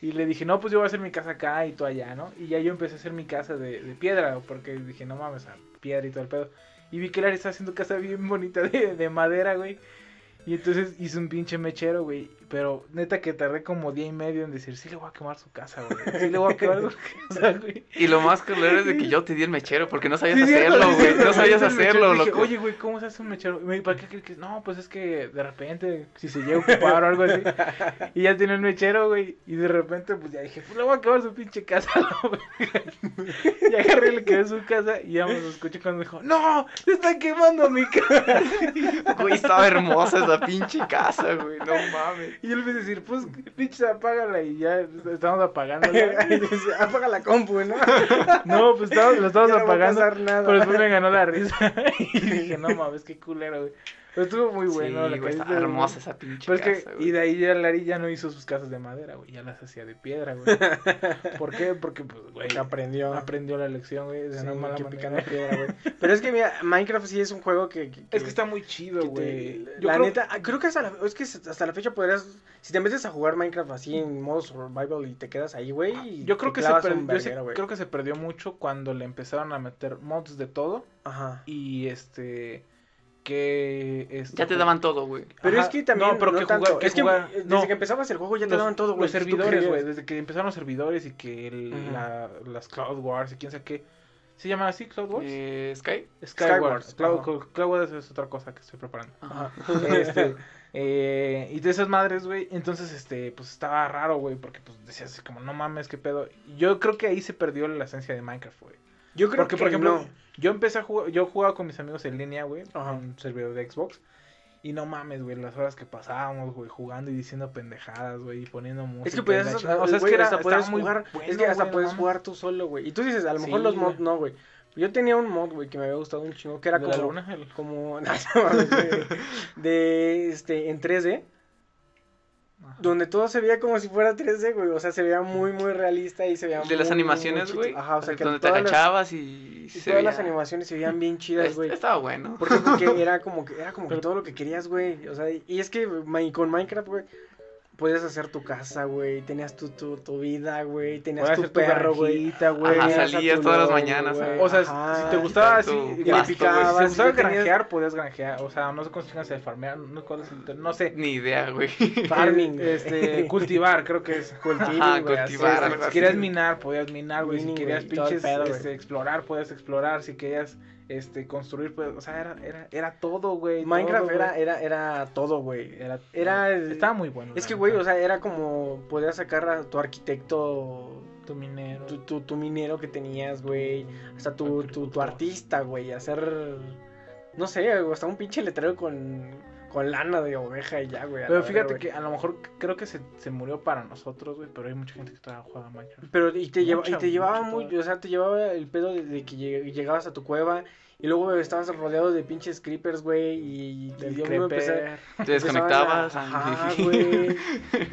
Y le dije, no, pues yo voy a hacer mi casa acá y tú allá, ¿no? Y ya yo empecé a hacer mi casa de, de piedra, porque dije, no mames, a piedra y todo el pedo. Y vi que Larry estaba haciendo casa bien bonita de, de madera, güey. Y entonces hice un pinche mechero, güey. Pero neta que tardé como día y medio en decir, sí le voy a quemar su casa, güey. Sí le voy a quemar su casa, güey. Y lo más culero es de que yo te di el mechero porque no sabías Sí, hacerlo, sí, güey. No sabías hacerlo, Dije, loco. Oye, güey, ¿cómo se hace un mechero? Y me dijo, ¿para qué crees que? No, pues es que de repente, si se llega a ocupar o algo así. Y ya tenía el mechero, güey. Y de repente, pues ya dije, pues le voy a acabar su pinche casa, ¿no, güey? Y agarré le quedé su casa. Y ya me lo escuché cuando me dijo, ¡No! ¡Se está quemando mi casa! Güey, estaba hermosa esa pinche casa, güey. No mames. Y yo le empecé a decir, pues, pinche, apágala. Y ya estamos apagando. Dice, Apaga la compu, ¿no? No, pues estamos, lo estamos Ya no va a apagando. pasar nada. Pero después me ganó la risa. y dije, no mames, qué culero, güey. Pero estuvo muy bueno. sí, la güey, hermosa esa pinche Pero es que, casa, y güey. de ahí ya Larry ya no hizo sus casas de madera, güey. Ya las hacía de piedra, güey. ¿Por qué? Porque, pues, güey, Aprendió. aprendió la lección, güey. De Sí, una mala que picando piedra, güey. Pero es que mira, Minecraft sí es un juego que. que- Es que está muy chido, te- güey. Yo La creo- neta, ah, creo que hasta la, es que hasta la fecha podrías. Si te metes a jugar Minecraft así en modo survival y te quedas ahí, güey. Yo creo te que se clavas per- un yo güey. creo que se perdió mucho cuando le empezaron a meter mods de todo Ajá. y este que este, Ya te daban todo, güey. Pero Ajá, es que también. no, pero que tanto. jugar- es que jugar- eh, desde no. que empezabas el juego ya te los, daban todo, güey. los servidores, güey, desde que empezaron los servidores y que el- Ujú. la- las Cloud Wars y quién sabe qué. ¿Se llama así Cloud Wars? Eh, Sky. Skywars. Skywars, Cloud, ajá. Cloud Wars es otra cosa que estoy preparando. Ajá. Este, eh, y de esas madres, güey, entonces, este, pues estaba raro, güey, porque pues decías así como, no mames, qué pedo. Yo creo que ahí se perdió la esencia de Minecraft, güey. Yo creo Porque, que por ejemplo, no. Yo empecé a jugar, yo jugaba con mis amigos en línea, güey, Ajá. en un servidor de Xbox. Y no mames, güey, las horas que pasábamos, güey, jugando y diciendo pendejadas, güey, y poniendo música. Es que podías, chingada. o sea, es que era, hasta puedes jugar, bueno, es que hasta puedes jugar tú solo, güey. Y tú dices, a lo mejor Sí, los mods no, güey. Yo tenía un mod, güey, que me había gustado un chingo, que era ¿De como la luna? Como no, no de este en 3D, Ajá. donde todo se veía como si fuera 3D, güey, o sea, se veía muy muy realista y se veía De las muy, animaciones, muy güey. chido. Ajá, o sea, que donde te las- agachabas y, y se todas las animaciones se veían bien chidas, Es- güey. Estaba bueno. ¿Por qué? Porque era como que era como que todo lo que querías, güey. O sea, y es que con Minecraft, güey, podías hacer tu casa, güey. Tenías tu, tu, tu vida, güey. Tenías Podías tu perro, güey. salías todas las mañanas, güey. O sea, Ajá. si te gustaba así, le picabas, si te gustaba granjear, podías granjear. O sea, no sé cómo se llama, farmear, no, cuál es el- no sé. Ni idea, güey. Farming. Este, cultivar, creo que es. Cultiving, Ajá, cultivar, Si querías minar, podías minar, güey. Si querías pinches pedo, este, explorar, podías explorar. Si querías este, construir, pues, o sea, era, era, era todo, güey. Minecraft todo, era, güey. era, era todo, güey. Era, era- Estaba muy bueno. Es que, güey, o sea, era como podías sacar a tu arquitecto, Tu minero. tu, tu, tu minero que tenías, güey. Hasta tu, tu, tu artista, güey. Hacer, no sé, hasta un pinche letrero con, con lana de oveja y ya, güey. Pero fíjate güey. que a lo mejor creo que se, se murió para nosotros, güey. Pero hay mucha gente que todavía juega Minecraft. Pero y te, lleva, y Mucha, te llevaba mucha muy, o sea, te llevaba el pedo de, de que lleg- llegabas a tu cueva y luego güey, estabas rodeado de pinches creepers, güey, y, y yo me empecé-. Te desconectabas. empezaban a- Ajá, güey.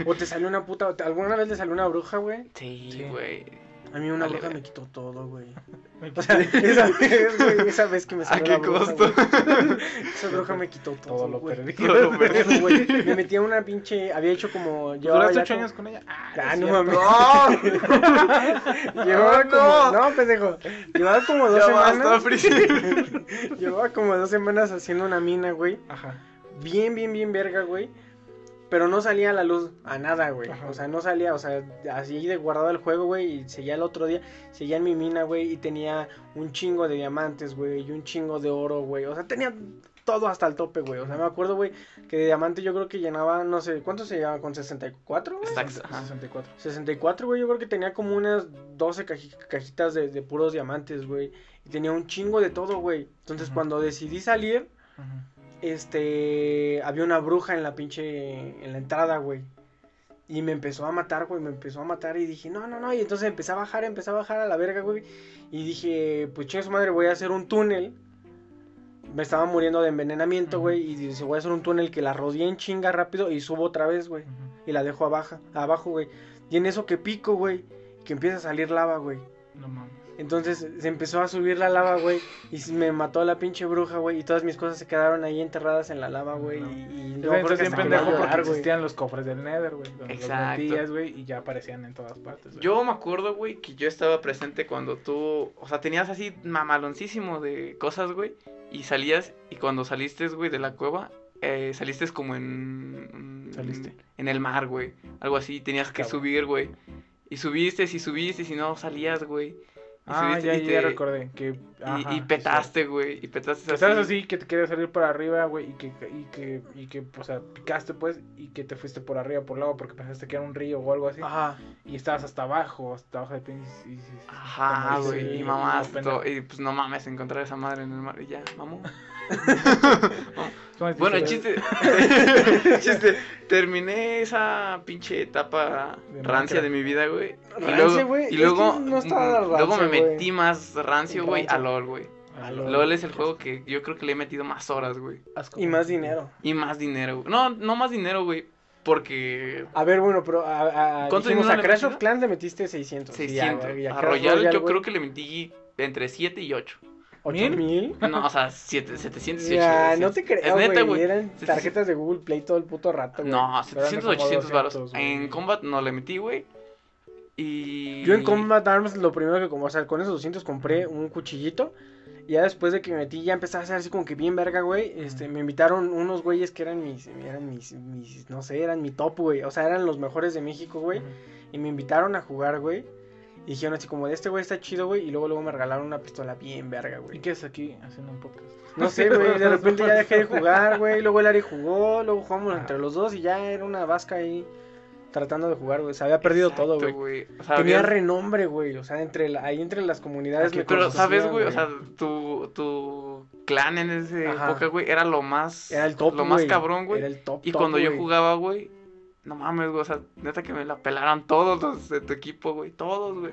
O te salió una puta, ¿alguna vez le salió una bruja, güey? Sí, Sí. A mí una Vale, bruja me quitó todo, güey. Me O sea, esa vez, güey, esa vez que me ¿A salió qué la bruja, costo? güey. Esa bruja me quitó todo, Todo lo güey. perdí. Todo lo perdí. Güey. Me metí a una pinche, había hecho como... llevaba ¿Duraste ya ocho años con ella? Ah, Ah, no cierto. mames. Llevaba No, como, no. no, pendejo. Llevaba como dos Ya basta, semanas. Llevaba como dos semanas haciendo una mina, güey. Ajá. Bien, bien, bien verga, güey. Pero no salía a la luz a nada, güey. Ajá. O sea, no salía, o sea, así de guardado el juego, güey. Y seguía el otro día, seguía en mi mina, güey. Y tenía un chingo de diamantes, güey. Y un chingo de oro, güey. O sea, tenía todo hasta el tope, güey. O sea, me acuerdo, güey, que de diamante yo creo que llenaba, no sé, ¿cuánto se llenaba? ¿Con 64, güey? Exacto, ajá. 64. 64, güey, yo creo que tenía como unas 12 caji- cajitas de, de puros diamantes, güey. Y tenía un chingo de todo, güey. Entonces, cuando decidí salir, Ajá. Este, había una bruja en la pinche, en la entrada, güey. Y me empezó a matar, güey, me empezó a matar y dije, no, no, no. Y entonces empecé a bajar, empecé a bajar a la verga, güey. Y dije, pues chingue su madre, voy a hacer un túnel. Me estaba muriendo de envenenamiento, güey. Y dice, voy a hacer un túnel que la rodeé en chinga rápido y subo otra vez, güey. Y la dejo abajo, abajo, güey. Y en eso que pico, güey, que empieza a salir lava, güey. No mames. Entonces se empezó a subir la lava, güey. Y me mató la pinche bruja, güey. Y todas mis cosas se quedaron ahí enterradas en la lava, güey. No. Y, y bien pendejo quería porque llorar, güey. existían los cofres del Nether, güey. Los güey, y ya aparecían en todas partes. Yo me acuerdo, güey, que yo estaba presente cuando tú, o sea, tenías así mamaloncísimo de cosas, güey, y salías, y cuando saliste, güey, de la cueva, eh, saliste como en... Saliste. En el mar, güey, algo así, tenías que subir, güey, y subiste, y subiste, y si no salías, güey, Ah, subiste ya, y ya te- recordé. Que, y, ajá, y sí, petaste, güey, y petaste estabas así, que te querías salir para arriba, güey, y que, y que, y que, o sea, picaste, pues, y que te fuiste por arriba, por el lado, porque pensaste que era un río o algo así. Ajá. Y estabas hasta abajo, hasta abajo de pinche. y- y- y- Ajá, güey, y mamás, y pues no mames, encontrar esa madre en el mar, y ya, mamó. ¿Cómo Bueno, el chiste, chiste, terminé esa pinche etapa De rancia de mi vida, güey. Y Rancia, luego, güey, y luego, no estaba mm, luego me metí más rancio, güey, a Rancio. LOL, güey. A LOL. LOL es el juego que yo creo que le he metido más horas, güey. Asco. Y más dinero. Y más dinero, güey. No, no más dinero, güey. Porque A ver, bueno, pero a, a, ¿Cuánto dijimos, dinero a metido? of Clans le metiste 600. y 600. ya, y a Royal yo güey, creo que le metí entre 7 y 8. ¿Ocho mil. No, o sea, 7, 700 y Ya, 800. no te creo, Es neta, güey. Eran tarjetas de Google Play todo el puto rato, güey. No, Pero eran 700, como 800 varos. 200, güey. En Combat no le metí, güey. Y. Yo en Combat Arms lo primero que como, o sea, con esos 200 compré un cuchillito. Y ya después de que me metí, ya empezaba a ser así como que bien verga, güey. Este, me invitaron unos güeyes que eran mis, eran mis, mis, no sé, eran mi top, güey. O sea, eran los mejores de México, güey. Y me invitaron a jugar, güey. Y dijeron así como, de este güey está chido, güey. Y luego, luego me regalaron una pistola bien verga, ¿Y güey. qué es aquí haciendo un podcast? No sé, güey. De repente ya dejé de jugar, güey. Luego el Ari jugó, luego jugamos entre los dos. Y ya era una vasca ahí tratando de jugar, güey. Se había perdido todo, güey. O sea, Tenía renombre, güey. O sea, entre la- ahí entre las comunidades. Aquí, me Pero, ¿sabes, güey? O sea, tu, tu clan en esa Ajá. época, güey, era lo más. era el top, Lo más cabrón, güey. Era el top, Y top, cuando yo jugaba, güey, no mames, güey, o sea, neta que me la pelaron todos los de tu equipo, güey, todos, güey.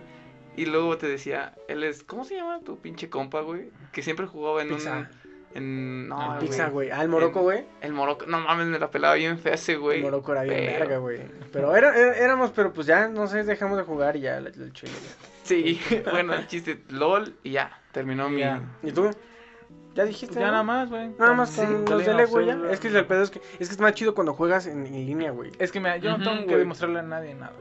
Y luego te decía, él es, ¿cómo se llama tu pinche compa, güey? Que siempre jugaba en Pizza. un... En, no, Pizza, güey. Ah, el Morocco, güey. El Morocco, no mames, me la pelaba bien fea ese, güey. El Morocco era bien Pero- verga, güey. Pero era, era- éramos, pero pues ya, no sé, dejamos de jugar y ya, el, el chile. ya. Sí, bueno, el chiste, LOL, y ya, terminó mi... Ya. ¿Y tú? ¿Ya dijiste? Pues ya no? nada más, güey. Nada más Sí, con los of güey. Es que el pedo es que, es que es más chido cuando juegas en, en línea, güey. Es que mira, yo no tengo que demostrarle a nadie nada.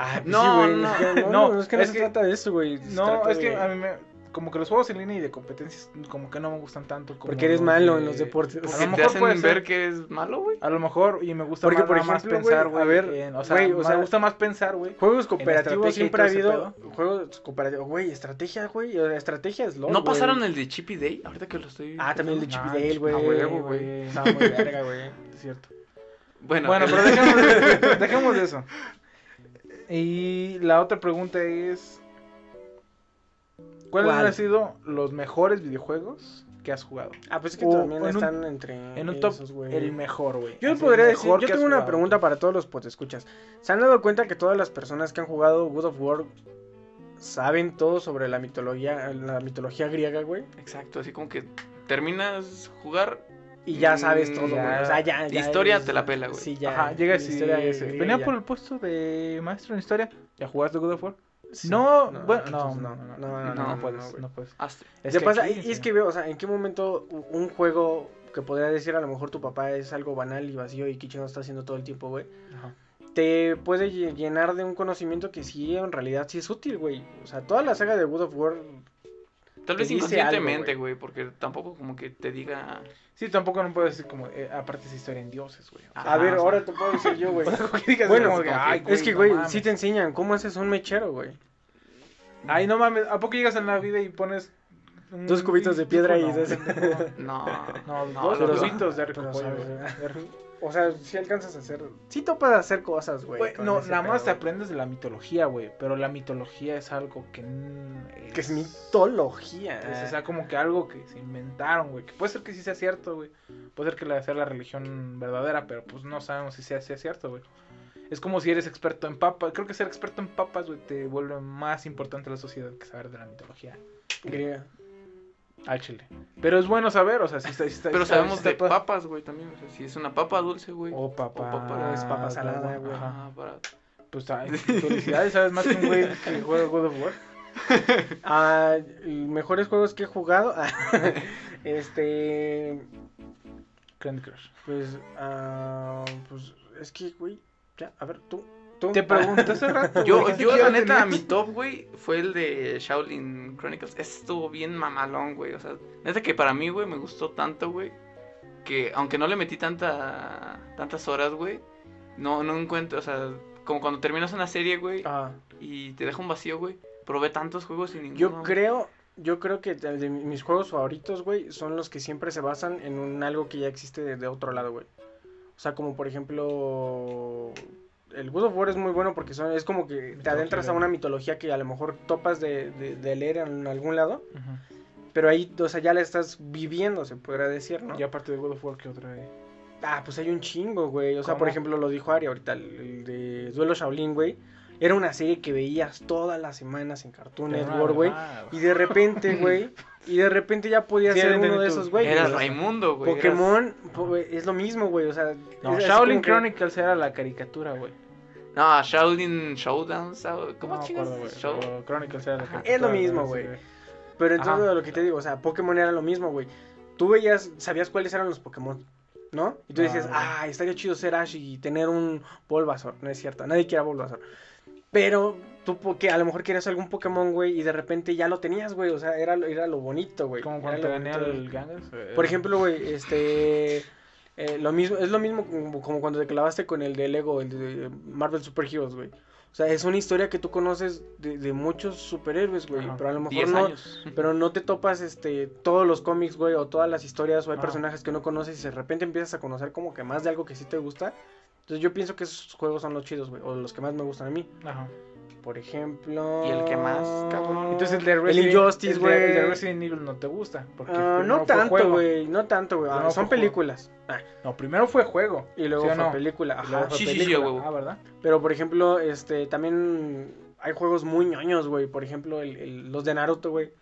Ah, No, sí, güey, no. es que no, No, no, es que no es se que- trata de eso, güey. No, trata es que de- a mí me... Como que los juegos en línea y de competencias como que no me gustan tanto como Porque eres malo de- en los deportes. A lo te mejor hacen puede ser. ver que es malo, güey. A lo mejor, y me gusta Porque, más, por más pensar, güey, a ver, en- o sea, o me sea- gusta más pensar, güey. Juegos cooperativos siempre ha habido. Juegos cooperativos. Güey, estrategia, güey. o sea, Estrategia es LOL. ¿No pasaron el de Chippy Day? Ahorita que lo estoy... Ah, también el de. Chippy Dale, güey. a huevo, güey. Estaba muy verga, güey. Es cierto. Bueno, Bueno, pero dejemos de, dejemos de eso. Y la otra pregunta es... ¿Cuáles ¿Cuál? han sido los mejores videojuegos que has jugado? Ah, pues es que O- también un- están entre. En un top, esos, güey. el mejor, güey. Yo Así, podría decir, yo tengo una jugado. pregunta para todos los escuchas. ¿Se han dado cuenta que todas las personas que han jugado God of War saben todo sobre la mitología, la mitología griega, güey? Exacto, así como que terminas jugar Y ya sabes todo, ya. güey. O sea, ya, historia eres- te la pela, güey. Sí, ya. Ajá, llegas la y venía ya. por el puesto de maestro en historia. ¿Ya jugaste God of War? Sí. No, bueno, no, entonces no, no, no, no, no, no, no, puedes, no puedes. Es ¿Qué que pasa? aquí, Y- es que veo, o sea, ¿en qué momento un juego que podría decir a lo mejor tu papá es algo banal y vacío y que no está haciendo todo el tiempo, güey? Ajá. te puede lle- llenar de un conocimiento que sí, en realidad sí es útil, güey. O sea, toda la saga de God of War. Tal vez inconscientemente, güey. porque tampoco como que te diga... Sí, tampoco no puedes decir como, eh, aparte esa historia en dioses, güey. O sea, A ver, o sea. ahora te puedo decir yo, güey. o sea, como que digas Bueno, como que, ay, es que, no güey, mames. sí te enseñan cómo haces un mechero, güey. Ay, no mames, ¿a poco llegas en la vida y pones... un Dos cubitos de tipo? piedra y No. No, No, no, dos trocitos de Pero rico. O sea, sí alcanzas a hacer. Sí topas hacer cosas, güey. No, nada más te aprendes de la mitología, güey. Pero la mitología es algo que. güey. Que es mitología. es, o sea, como que algo que se inventaron, güey. Que puede ser que sí sea cierto, güey. Puede ser que la sea la religión verdadera, pero pues no sabemos si sea, sea cierto, güey. Es como si eres experto en papas. Creo que ser experto en papas, güey, te vuelve más importante a la sociedad que saber de la mitología. Griega. Al chile. Pero es bueno saber, o sea, si está. si está- Pero si sabemos está de pa- papas, güey, también. O sea, si es una papa dulce, güey. O papa. O papa- es papa salada, güey. Ah, para... Pues felicidades, sabes más que un güey que juega God of War. Ah, mejores juegos que he jugado. este. Candy Crush. Pues. ah, pues es que, güey. Ya, a ver, tú. Tú. Te pregunté hace rato. Yo, güey, ¿qué yo la neta, tener? mi top, güey, fue el de Shaolin Chronicles. Ese Estuvo bien mamalón, güey. O sea, neta que para mí, güey, me gustó tanto, güey. Que aunque no le metí tanta, tantas horas, güey, no, no encuentro, o sea, como cuando terminas una serie, güey, Ah, y te deja un vacío, güey. Probé tantos juegos y ninguno. yo creo. Yo creo que de de mis juegos favoritos, güey, son los que siempre se basan en un algo que ya existe de, de otro lado, güey. O sea, como por ejemplo. El God of War es muy bueno porque son, es como que te adentras a una mitología que a lo mejor topas de, de- de leer en algún lado. Pero ahí, o sea, ya la estás viviendo, se podría decir, ¿no? Y aparte de God of War, ¿qué otra hay? Ah, pues hay un chingo, güey. O sea, por ejemplo, lo dijo Ari ahorita, el, el de Duelo Shaolin, güey. Era una serie que veías todas las semanas en Cartoon Network, güey. Y de repente, güey, y de repente ya podías Sí, ser uno de esos güeyes. Eras Raimundo, güey. eras- Pokémon po- güey, es lo mismo, güey, o sea... No, Shaolin como que- Chronicles era la caricatura, güey. No, Shaolin Showdown. ¿Cómo no me chingas? acuerdo, güey, Show- Chronicles era la caricatura. Es lo mismo, güey. Pero entonces Ajá. lo que te digo, o sea, Pokémon era lo mismo, güey. Tú veías, sabías cuáles eran los Pokémon, ¿no? Y tú Ah, decías, güey. ah, estaría chido ser Ash y tener un Bulbasaur. No es cierto, nadie quiere Bulbasaur. Pero tú que a lo mejor querías algún Pokémon, güey, y de repente ya lo tenías, güey. O sea, era, lo- era lo bonito, güey. Como cuando te gané güey. Gangas. eh, Por ejemplo, güey, este... eh, lo mismo, es lo mismo como, como cuando te clavaste con el de Lego, el de Marvel Super Heroes, güey. O sea, es una historia que tú conoces de, de muchos superhéroes, güey. Ajá. Pero a lo mejor 10 no, años. pero no te topas este todos los cómics, güey, o todas las historias, o hay Ajá. personajes que no conoces y de repente empiezas a conocer como que más de algo que sí te gusta. Entonces yo pienso que esos juegos son los chidos, güey, o los que más me gustan a mí. Ajá. Por ejemplo... ¿Y el que más, cabrón? Entonces el de El Resident, Injustice, el de- el de güey. Resident Evil no te gusta. Porque Ah, no tanto, güey, no tanto, güey. Ah, Primero son películas. Ah, No, primero fue juego. y luego ¿sí fue no? película, ajá. fue Sí, sí, sí, película. huevo. Ah, ¿verdad? Pero por ejemplo, este también hay juegos muy ñoños, güey. Por ejemplo, el- el- los de Naruto, güey.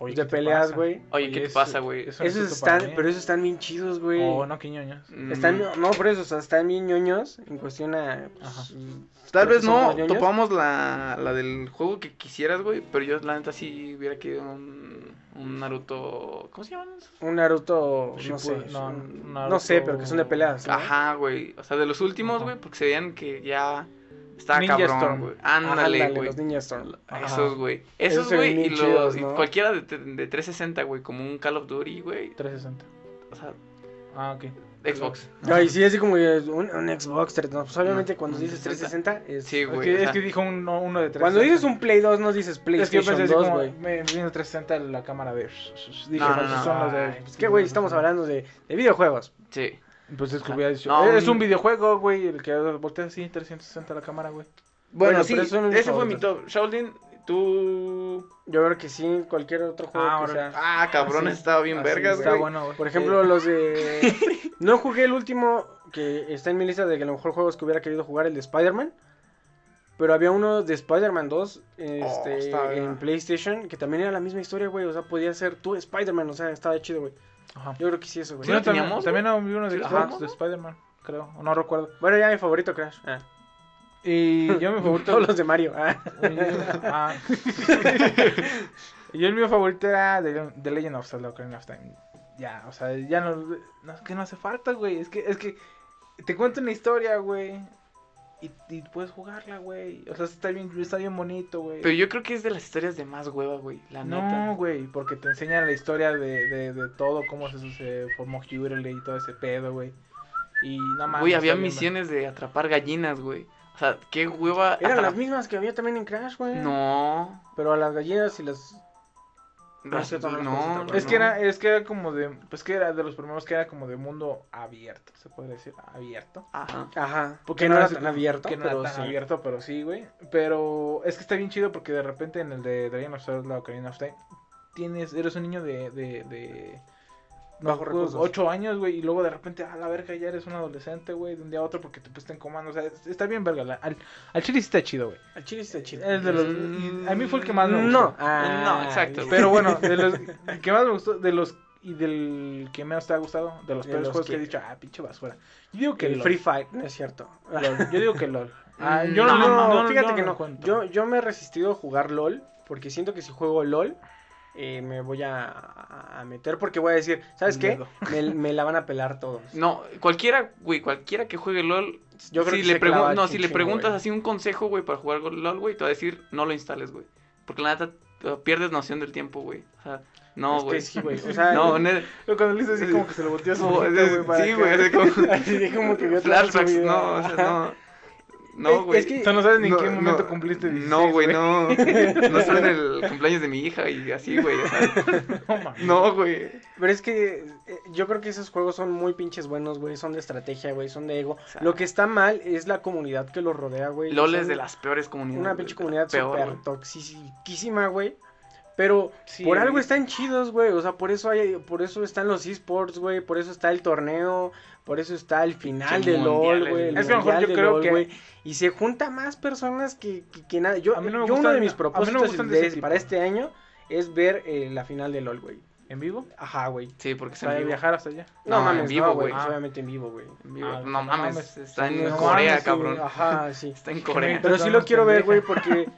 Oye, de ¿qué te peleas, güey. Oye, ¿qué te pasa, güey? eso Esos están, pero esos están bien chidos, güey. Oh, no, qué ñoños. Mm, Están, no, por eso, o sea, están bien ñoños en cuestión a... pues, Ajá. Tal vez no topamos la, la del juego que quisieras, güey, pero yo la neta sí hubiera querido un, un Naruto... ¿Cómo se llaman esos? Un Naruto, no sé, no, un- Naruto- no sé, pero que son de peleas. ¿no? Ajá, güey. O sea, de los últimos, güey, porque se veían que ya estaba Ninja cabrón, Storm. güey. Ándale, güey. los Ninja Storm. Ajá. Esos, güey. Esos güey, y, los, chidos, y ¿no? cualquiera de, de 360, güey, como un Call of Duty, güey. 360. O sea, Ah, ok. Xbox. Ay, sí, así como que un, un Xbox 3, no, pues obviamente cuando dices 360 es... Sí, Es güey. que, o es que dijo uno, uno de 360. Cuando dices un Play 2 no dices Es que yo PlayStation pensé así 2, como, güey. me vino 360 la cámara de... Dije, No, no, pues no. son los de... Ay, pues que, güey, estamos hablando de, de videojuegos. Sí. Pues es que hubiera dicho, No, "Eh, es un- un videojuego, güey, el que voltea así 360 la cámara, güey. Bueno, Bueno, sí, pero eso no es ese fue mi top. Shaolin, tú... Yo creo que sí, cualquier otro juego Ah, que ahora- sea. Ah, cabrón, Así- estaba bien así vergas, Está güey. bueno, güey. Por ejemplo, los de... No jugué el último que está en mi lista de que a lo mejor juegos que hubiera querido jugar, el de Spider-Man. Pero había uno de Spider-Man 2 este, Oh, está en PlayStation que también era la misma historia, güey. O sea, podía ser tú Spider-Man, o sea, estaba chido, güey. Ajá. Yo creo que sí eso, güey. Sí, lo no, también, teníamos, también había uno de Sí, Xbox, ajá. de Spider-Man, creo, o no recuerdo. Bueno, ya mi favorito, Crash. Ah. Y yo mi favorito... Todos los de Mario. Ah. Ah. y yo el mío favorito era The, The Legend of Zelda Ocarina of Time. Ya, o sea, ya no, no es que no hace falta, güey. Es que, es que te cuento una historia, güey. Y, y puedes jugarla, güey. O sea, está bien, está bien bonito, güey. Pero yo creo que es de las historias de más hueva, güey. La No, neta. güey, porque te enseñan la historia de, de, de todo, cómo se, se formó Hyrule y todo ese pedo, güey. Y no mames. Güey, había bien, misiones de atrapar gallinas, güey. O sea, qué hueva. Eran las mismas que había también en Crash, güey. No. Pero a las gallinas y las... No, es cierto, no, no, no, Es no. que era, es que era como de, pues que era de los primeros que era como de mundo abierto, se puede decir, abierto. Ajá. Ajá. Porque que no era tan abierto, que no pero era tan sí. abierto, pero sí, güey. Pero es que está bien chido porque de repente en el de Dragon of Zelda Ocarina of Time tienes, eres un niño de, de, de no, Bajos recursos. 8 años, güey, y luego de repente, a la verga, ya eres un adolescente, güey, de un día a otro porque te pusiste en comando, o sea, es- está bien verga. la- al, al chile sí está chido, güey. El chile está chido. Es de los, a mí fue el que más me gustó. No. Ah, No, exacto. Pero bueno, de los el que más me gustó, de los y del que menos te ha gustado, de los De peores los juegos que... que- he dicho, ah, pinche basura. Yo digo que el LOL. Free Fire, no es cierto. LOL. Yo digo que LOL. Ah, Mm, yo No, no, no, no, fíjate que no. Yo, yo me he resistido a jugar LOL porque siento que si juego LOL eh, me voy a, meter porque voy a decir, ¿sabes qué? Me, me la van a pelar todos. No, cualquiera, güey, cualquiera que juegue LOL. Yo creo si que le pregun- No, si le preguntas güey. así un consejo, güey, para jugar LOL, güey, te va a decir, no lo instales, güey. Porque la neta, eh, pierdes noción del tiempo, güey. O sea, no, Es que güey. sí, güey, o sea, no, Pero cuando le hice así como que se lo volteó a su güey, sí, güey, así como Así como que vio flashbacks, no, o sea, no. Es- No, güey. es que- O sea, no sabes ni en No, qué momento no, cumpliste 16, No, güey, no. No sabes el cumpleaños de mi hija y así, güey. o No, güey. Pero es que eh, yo creo que esos juegos son muy pinches buenos, güey. Son de estrategia, güey. Son de ego. sea, Lo que está mal es la comunidad que los rodea, güey. LOL es de las peores comunidades. Una pinche comunidad súper toxiquísima, güey. Pero Sí, por algo he están chidos, güey. O sea, por eso hay, por eso están los esports, güey. Por eso está el torneo. Por eso está el final Sí, de LOL, güey. el Es que a lo mejor mundial yo creo LOL, que- güey, Y se junta más personas que, que, que nada. Yo, A mí no me yo uno de mis a no propósitos gustan de para este año es ver eh, la final de LOL, güey. ¿En vivo? Ajá, güey. Sí, porque se ¿Para viajar hasta allá? No, No, mames, en vivo, no, güey. Ah. obviamente en vivo, güey. Ah, no no mames, está en No Corea, mames, cabrón. Ajá, sí. Está en Corea. Pero sí lo quiero ver, güey, porque.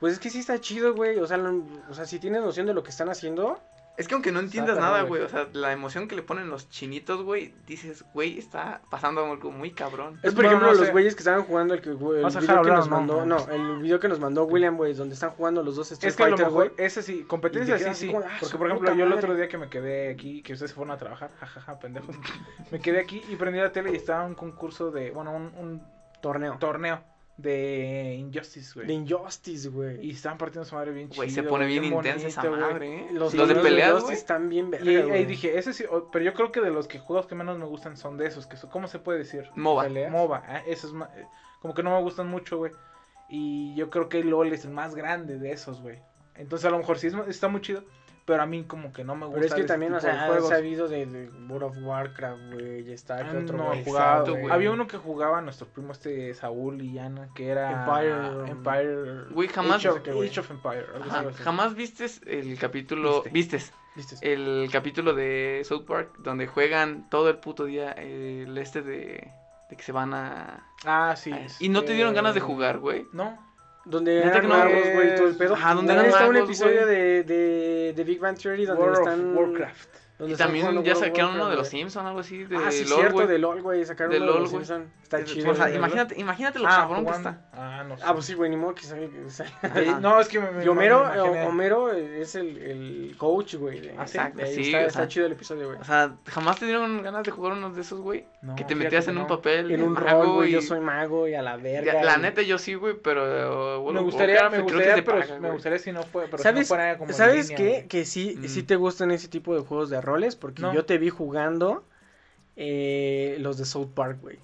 Pues es que sí está chido, güey. O sea, lo- o sea, si tienes noción de lo que están haciendo. Es que aunque no entiendas nada, güey. o sea, la emoción que le ponen los chinitos, güey, dices, güey, está pasando algo muy cabrón. Es por Bueno, ejemplo no los güeyes que estaban jugando el, que, güey, el ¿Vas a video que nos mandó. No, No. el video que nos mandó William, güey, donde están jugando los dos Street Es que a lo Fighter, mejor, güey. ese sí, competencia te sí, sí. ah, Porque, por ejemplo, yo el otro día que me quedé aquí, que ustedes se fueron a trabajar, jajaja, pendejos, me quedé aquí y prendí la tele y estaba un concurso de, bueno, un, un Torneo. torneo de Injustice, De güey. Injustice, Y güey. estaban partiendo su madre bien chido. Güey, se pone bien intensa esa madre, ¿eh? Los, Sí, los de peleas, Injustice güey. están bien verga, Y ahí dije, ese sí, o- pero yo creo que de los que juegos que menos me gustan son de esos, que son, ¿cómo se puede decir? MOBA. Peleas. MOBA, ah, esos eh, como que no me gustan mucho, güey. Y yo creo que LOL es el más grande de esos, güey. Entonces a lo mejor sí es- está muy chido, pero a mí como que no me gusta. Pero es que también, o sea, ha juegos. sabido de, de World of Warcraft, güey. Está Ah, que otro, no jugado. Exacto, güey. Había uno que jugaba nuestro primo este Saúl y Ana, que era Empire, Empire. Güey, jamás- Age of. Age Empire. Ajá, jamás vistes el capítulo, Viste. vistes ¿Viste? el capítulo de South Park donde juegan todo el puto día el este de, de que se van a... Ah, sí. a- y no te dieron ganas de jugar, güey. No. Donde eran que no, magos, güey, todo el pedo. Ajá, donde eran está un magos, episodio güey. de, de, de Big Bang Theory donde World están... of Warcraft. donde Y también ya sacaron uno de los. Simpsons, algo así, de ah, sí, LOL, cierto, güey. de LOL, güey. Sacaron De uno de LOL, los güey. Simpson. Está Es- chido. o sea, imagínate, imagínate lo Ah, cabrón que está. Ah, no sé. Ah, pues sí, güey, ni modo que. Eh, no, es que me, me- Y Homero, me. Homero es el, el coach, güey. de-. Exacto, de ahí sí, está, o está sea, chido el episodio, güey. O sea, jamás te dieron ganas de jugar unos de esos, güey. No, que te metías que en un papel. En un mago rol, güey, y- yo soy mago y a la verga. Ya, La y- neta, yo sí, güey, pero. uh, World Me gustaría, Warcraft me creo que gustaría, se pero paga, me gustaría si no fue, pero si ¿Sabes, no fuera como ¿sabes línea, qué? güey. Que sí, Mm. sí te gustan ese tipo de juegos de roles, porque No. yo te vi jugando eh, los de South Park, güey.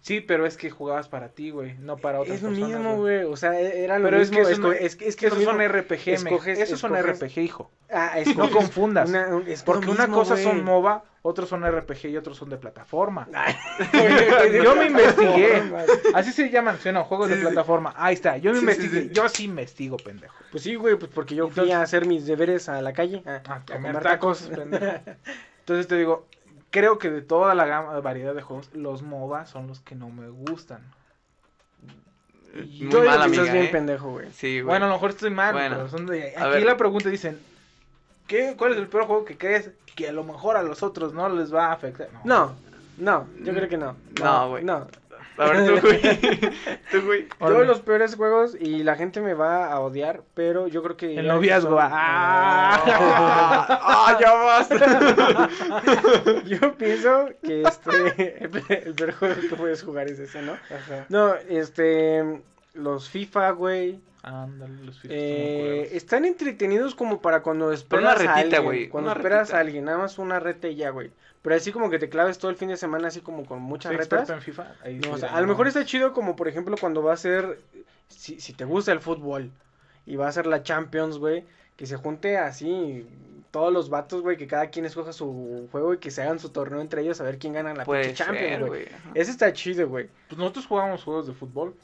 Sí, pero es que jugabas para ti, güey, no para otras Es lo personas, mismo, güey. O sea, e- era lo Pero es mismo. que Es, es, que- es Es que que es lo esos son. RPG, Escoges- esos son escoges- RPG, hijo. Ah, No confundas. una- un- es Porque una cosa son MOBA, otros son RPG y otros son de plataforma. Yo me investigué. Así se llaman, ¿sí o no? Juegos Sí, de sí. plataforma. Ahí está, yo me Sí, investigué. sí. Yo sí investigo, pendejo. Pues sí, güey, pues porque yo fui Entonces- a hacer mis deberes a la calle. A, A a comer tacos, pendejo. Entonces te digo, creo que de toda la gama, variedad de juegos, los MOBA son los que no me gustan. Muy Yo digo mal, que amiga, estás bien ¿eh? pendejo, güey. Sí, güey. Bueno, a lo mejor estoy mal, Bueno, pero son de... Aquí ver. la pregunta dicen, ¿qué, ¿cuál es el peor juego que crees que a lo mejor a los otros no les va a afectar? No, no, yo creo que no. No, güey. No. A ver, tú, güey. tú, güey. Yo los peores juegos y la gente me va a odiar, pero yo creo que... El noviazgo, son- ah. ¡Ah, ya basta! Yo pienso que este el peor juego que puedes jugar es ese, ¿no? Ajá. No, este los FIFA, güey, Ándale, los FIFA eh, están entretenidos como para cuando esperas una a alguien, cuando una esperas retita. a alguien, nada más una reta y ya, güey. Pero así como que te claves todo el fin de semana así como con muchas ¿Soy retas. en FIFA? Ahí No, sí, o sea, no. a lo mejor está chido como por ejemplo cuando va a ser, si, si te gusta el fútbol y va a ser la Champions, güey, que se junte así todos los vatos, güey, que cada quien escoja su juego y que se hagan su torneo entre ellos a ver quién gana la Puede pinche Champions, güey. Ese está chido, güey. Pues nosotros jugábamos juegos de fútbol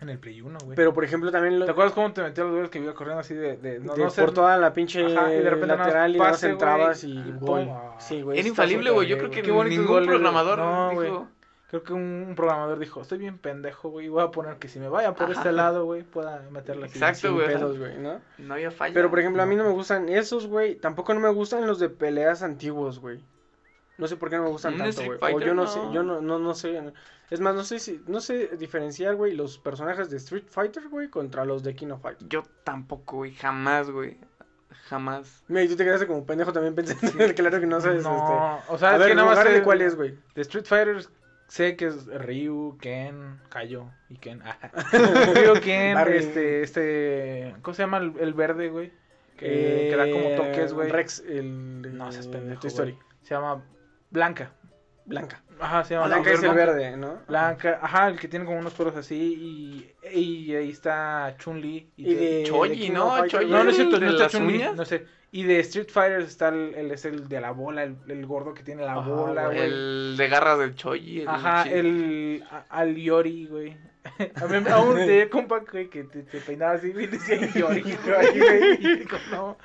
en el Play 1, güey. Pero por ejemplo también lo, ¿Te acuerdas cómo te metía los goles que iba corriendo así de... de no, de no ser- por toda la pinche Ajá, y de repente lateral y pase, entrabas y y gol. Sí, güey. Era infalible, güey. Yo creo que ningún programador No, güey. dijo... Creo que un, un programador dijo, estoy bien pendejo, güey, y voy a poner que si me vaya por Ajá. este lado, güey, pueda meterla así. Exacto, güey. pedos, güey, ¿no? No había falla. Pero por ejemplo, a mí no me gustan esos, güey. Tampoco no me gustan los de peleas antiguos, güey. No sé por qué no me gustan Un tanto, güey. O yo no, no. sé, yo no, no, no sé. Es más, no sé si, no sé diferenciar, güey, los personajes de Street Fighter, güey, contra los de King of Fighters. Yo tampoco, güey. Jamás, güey. Jamás. Mira, y tú te quedaste como pendejo también pensando, claro que no sabes, este. No, o sea, A es ver, que nada más lugar de sé- cuál es, güey. De Street Fighter sé que es Ryu, Ken, Kaio y Ken. Ryu, Ken, Barry. este, este, ¿cómo se llama el, el verde, güey? Que, que da como toques, güey. Eh, Rex, el. No seas eh, pendejo, Story. Se llama Blanca. Blanca. Ajá, se llama Blanca es el verde, ¿no? Blanca, ajá, el que tiene como unos pelos así y, y ahí está Chun-Li. Y de Choji, ¿no? Choji. No, no es cierto, ¿De no está las Chun-Li, no sé. Y de Street Fighter está el, el- es el de la bola, el, el gordo que tiene la Ajá, bola, güey. El de garras del Choji. el Ajá, el a- al Yori, güey. A mí aún te compa güey, que te, te peinaba así, güey, decía Yori, güey. Y digo, no.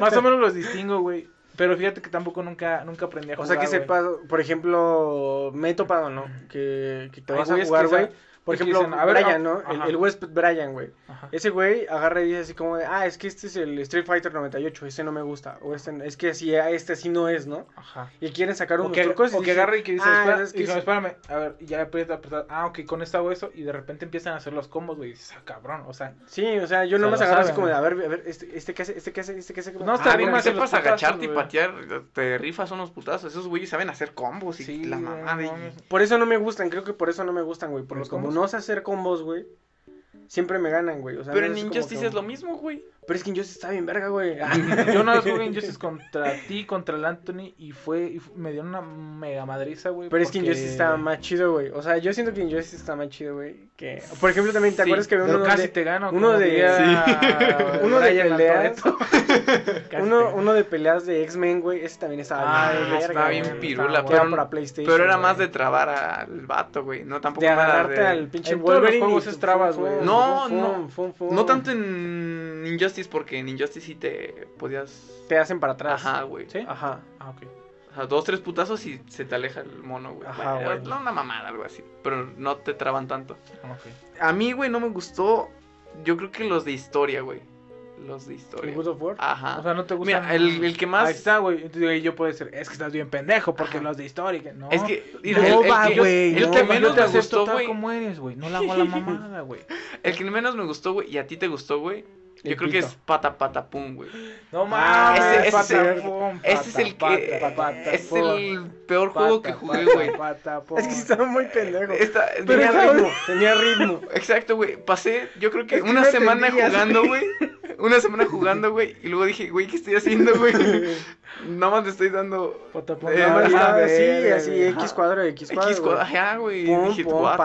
Más o menos los distingo, güey. Pero fíjate que tampoco nunca, nunca aprendí a O jugar. sea que sepas, por ejemplo, me he topado, ¿no? Que, que te vas a jugar, güey. Por y que ejemplo, dicen, a ver, Brian, ah, ¿no? El, el huésped Brian, güey. Ajá. Ese güey agarra y dice así como de, ah, es que este es el Street Fighter 98, ese no me gusta. O este, es que así, ah, este sí no es, ¿no? Ajá. Y quieren sacar O unos que, trucos y o que dice, agarre y que dice, ah, espera, es que y dice, sí. espérame, a ver, y ya aprieta, aprieta, ah, ok, con esta hago eso, y de repente empiezan a hacer los combos, güey, y dices, ah, cabrón, o sea, Sí, o sea, yo O nomás lo agarro así saben, como de, a ver, a ver, este, este qué hace, este qué hace, este qué hace. No, Ah, está bien con que hacer los sepas agacharte y patear, te rifas unos putazos. Esos güeyes saben hacer combos y sí, la mamada. no. Por eso no me gustan, creo que por eso no me gustan, güey. Porque los como combos? No sé hacer combos, güey, siempre me ganan, güey. O sea, Pero no en es como Injustice es lo mismo, güey. Pero es que Injustice está bien verga, güey. Yo vez jugué Injustice contra ti, contra el Anthony, y fue, y me dieron una mega madriza, güey. Pero es que Injustice está más chido, güey. O sea, yo siento que Injustice está más chido, güey. Que... Por ejemplo, también, ¿te Sí, acuerdas que había uno casi de... te gano. uno de- diría Uno de peleas. Uno, uno de peleas de X-Men, güey. Ese también estaba Ah, bien verga, estaba bien güey. pirula, era pero- para PlayStation. Pero era güey. más de trabar al vato, güey. No tampoco De nada agarrarte de- al pinche En todos los Wolverine. y juegos tu- es trabas, fum, güey. No, no. No tanto en Injustice, porque en Injustice sí te podías. Te hacen para atrás. Ajá, güey. ¿Sí? Ajá. Ah, ok. O sea, dos, tres putazos y se te aleja el mono, güey. Ajá, Bueno, güey. una mamada, algo así. Pero no te traban tanto. Ah, ok. A mí, güey, no me gustó. Yo creo que los de historia, güey. Los de ¿El historia. God of War? Ajá. O sea, no te gusta. Mira, el, el que más. Ahí está, güey. Entonces yo puedo decir, es que estás bien pendejo, porque Ajá. los de historia. que- No. Es que. No mira, el, el va, que, güey, el no que va. menos te me gustó, güey. como eres, güey. No la hago a la mamada, güey. El que menos me gustó, güey, y a ti te gustó, güey. Yo creo que es pata pata pum, güey. No Ah, mames. ese- ese pata, es el- pum, Ese es pata, el que. pata, pata, es pum, el peor juego que pata, jugué, pata, güey. pata. Es que estaba muy pendejo. Esta- Tenía tenía- ritmo, tenía ritmo. Exacto, güey. Pasé, yo creo que Es una semana jugando, güey. Una semana jugando, güey. Y luego dije, güey, ¿qué estoy haciendo, güey? Nada más le estoy dando. Pata, Eh, no, verga, así. X cuadro, X cuadro. X güey. ajá, güey. dije, pata,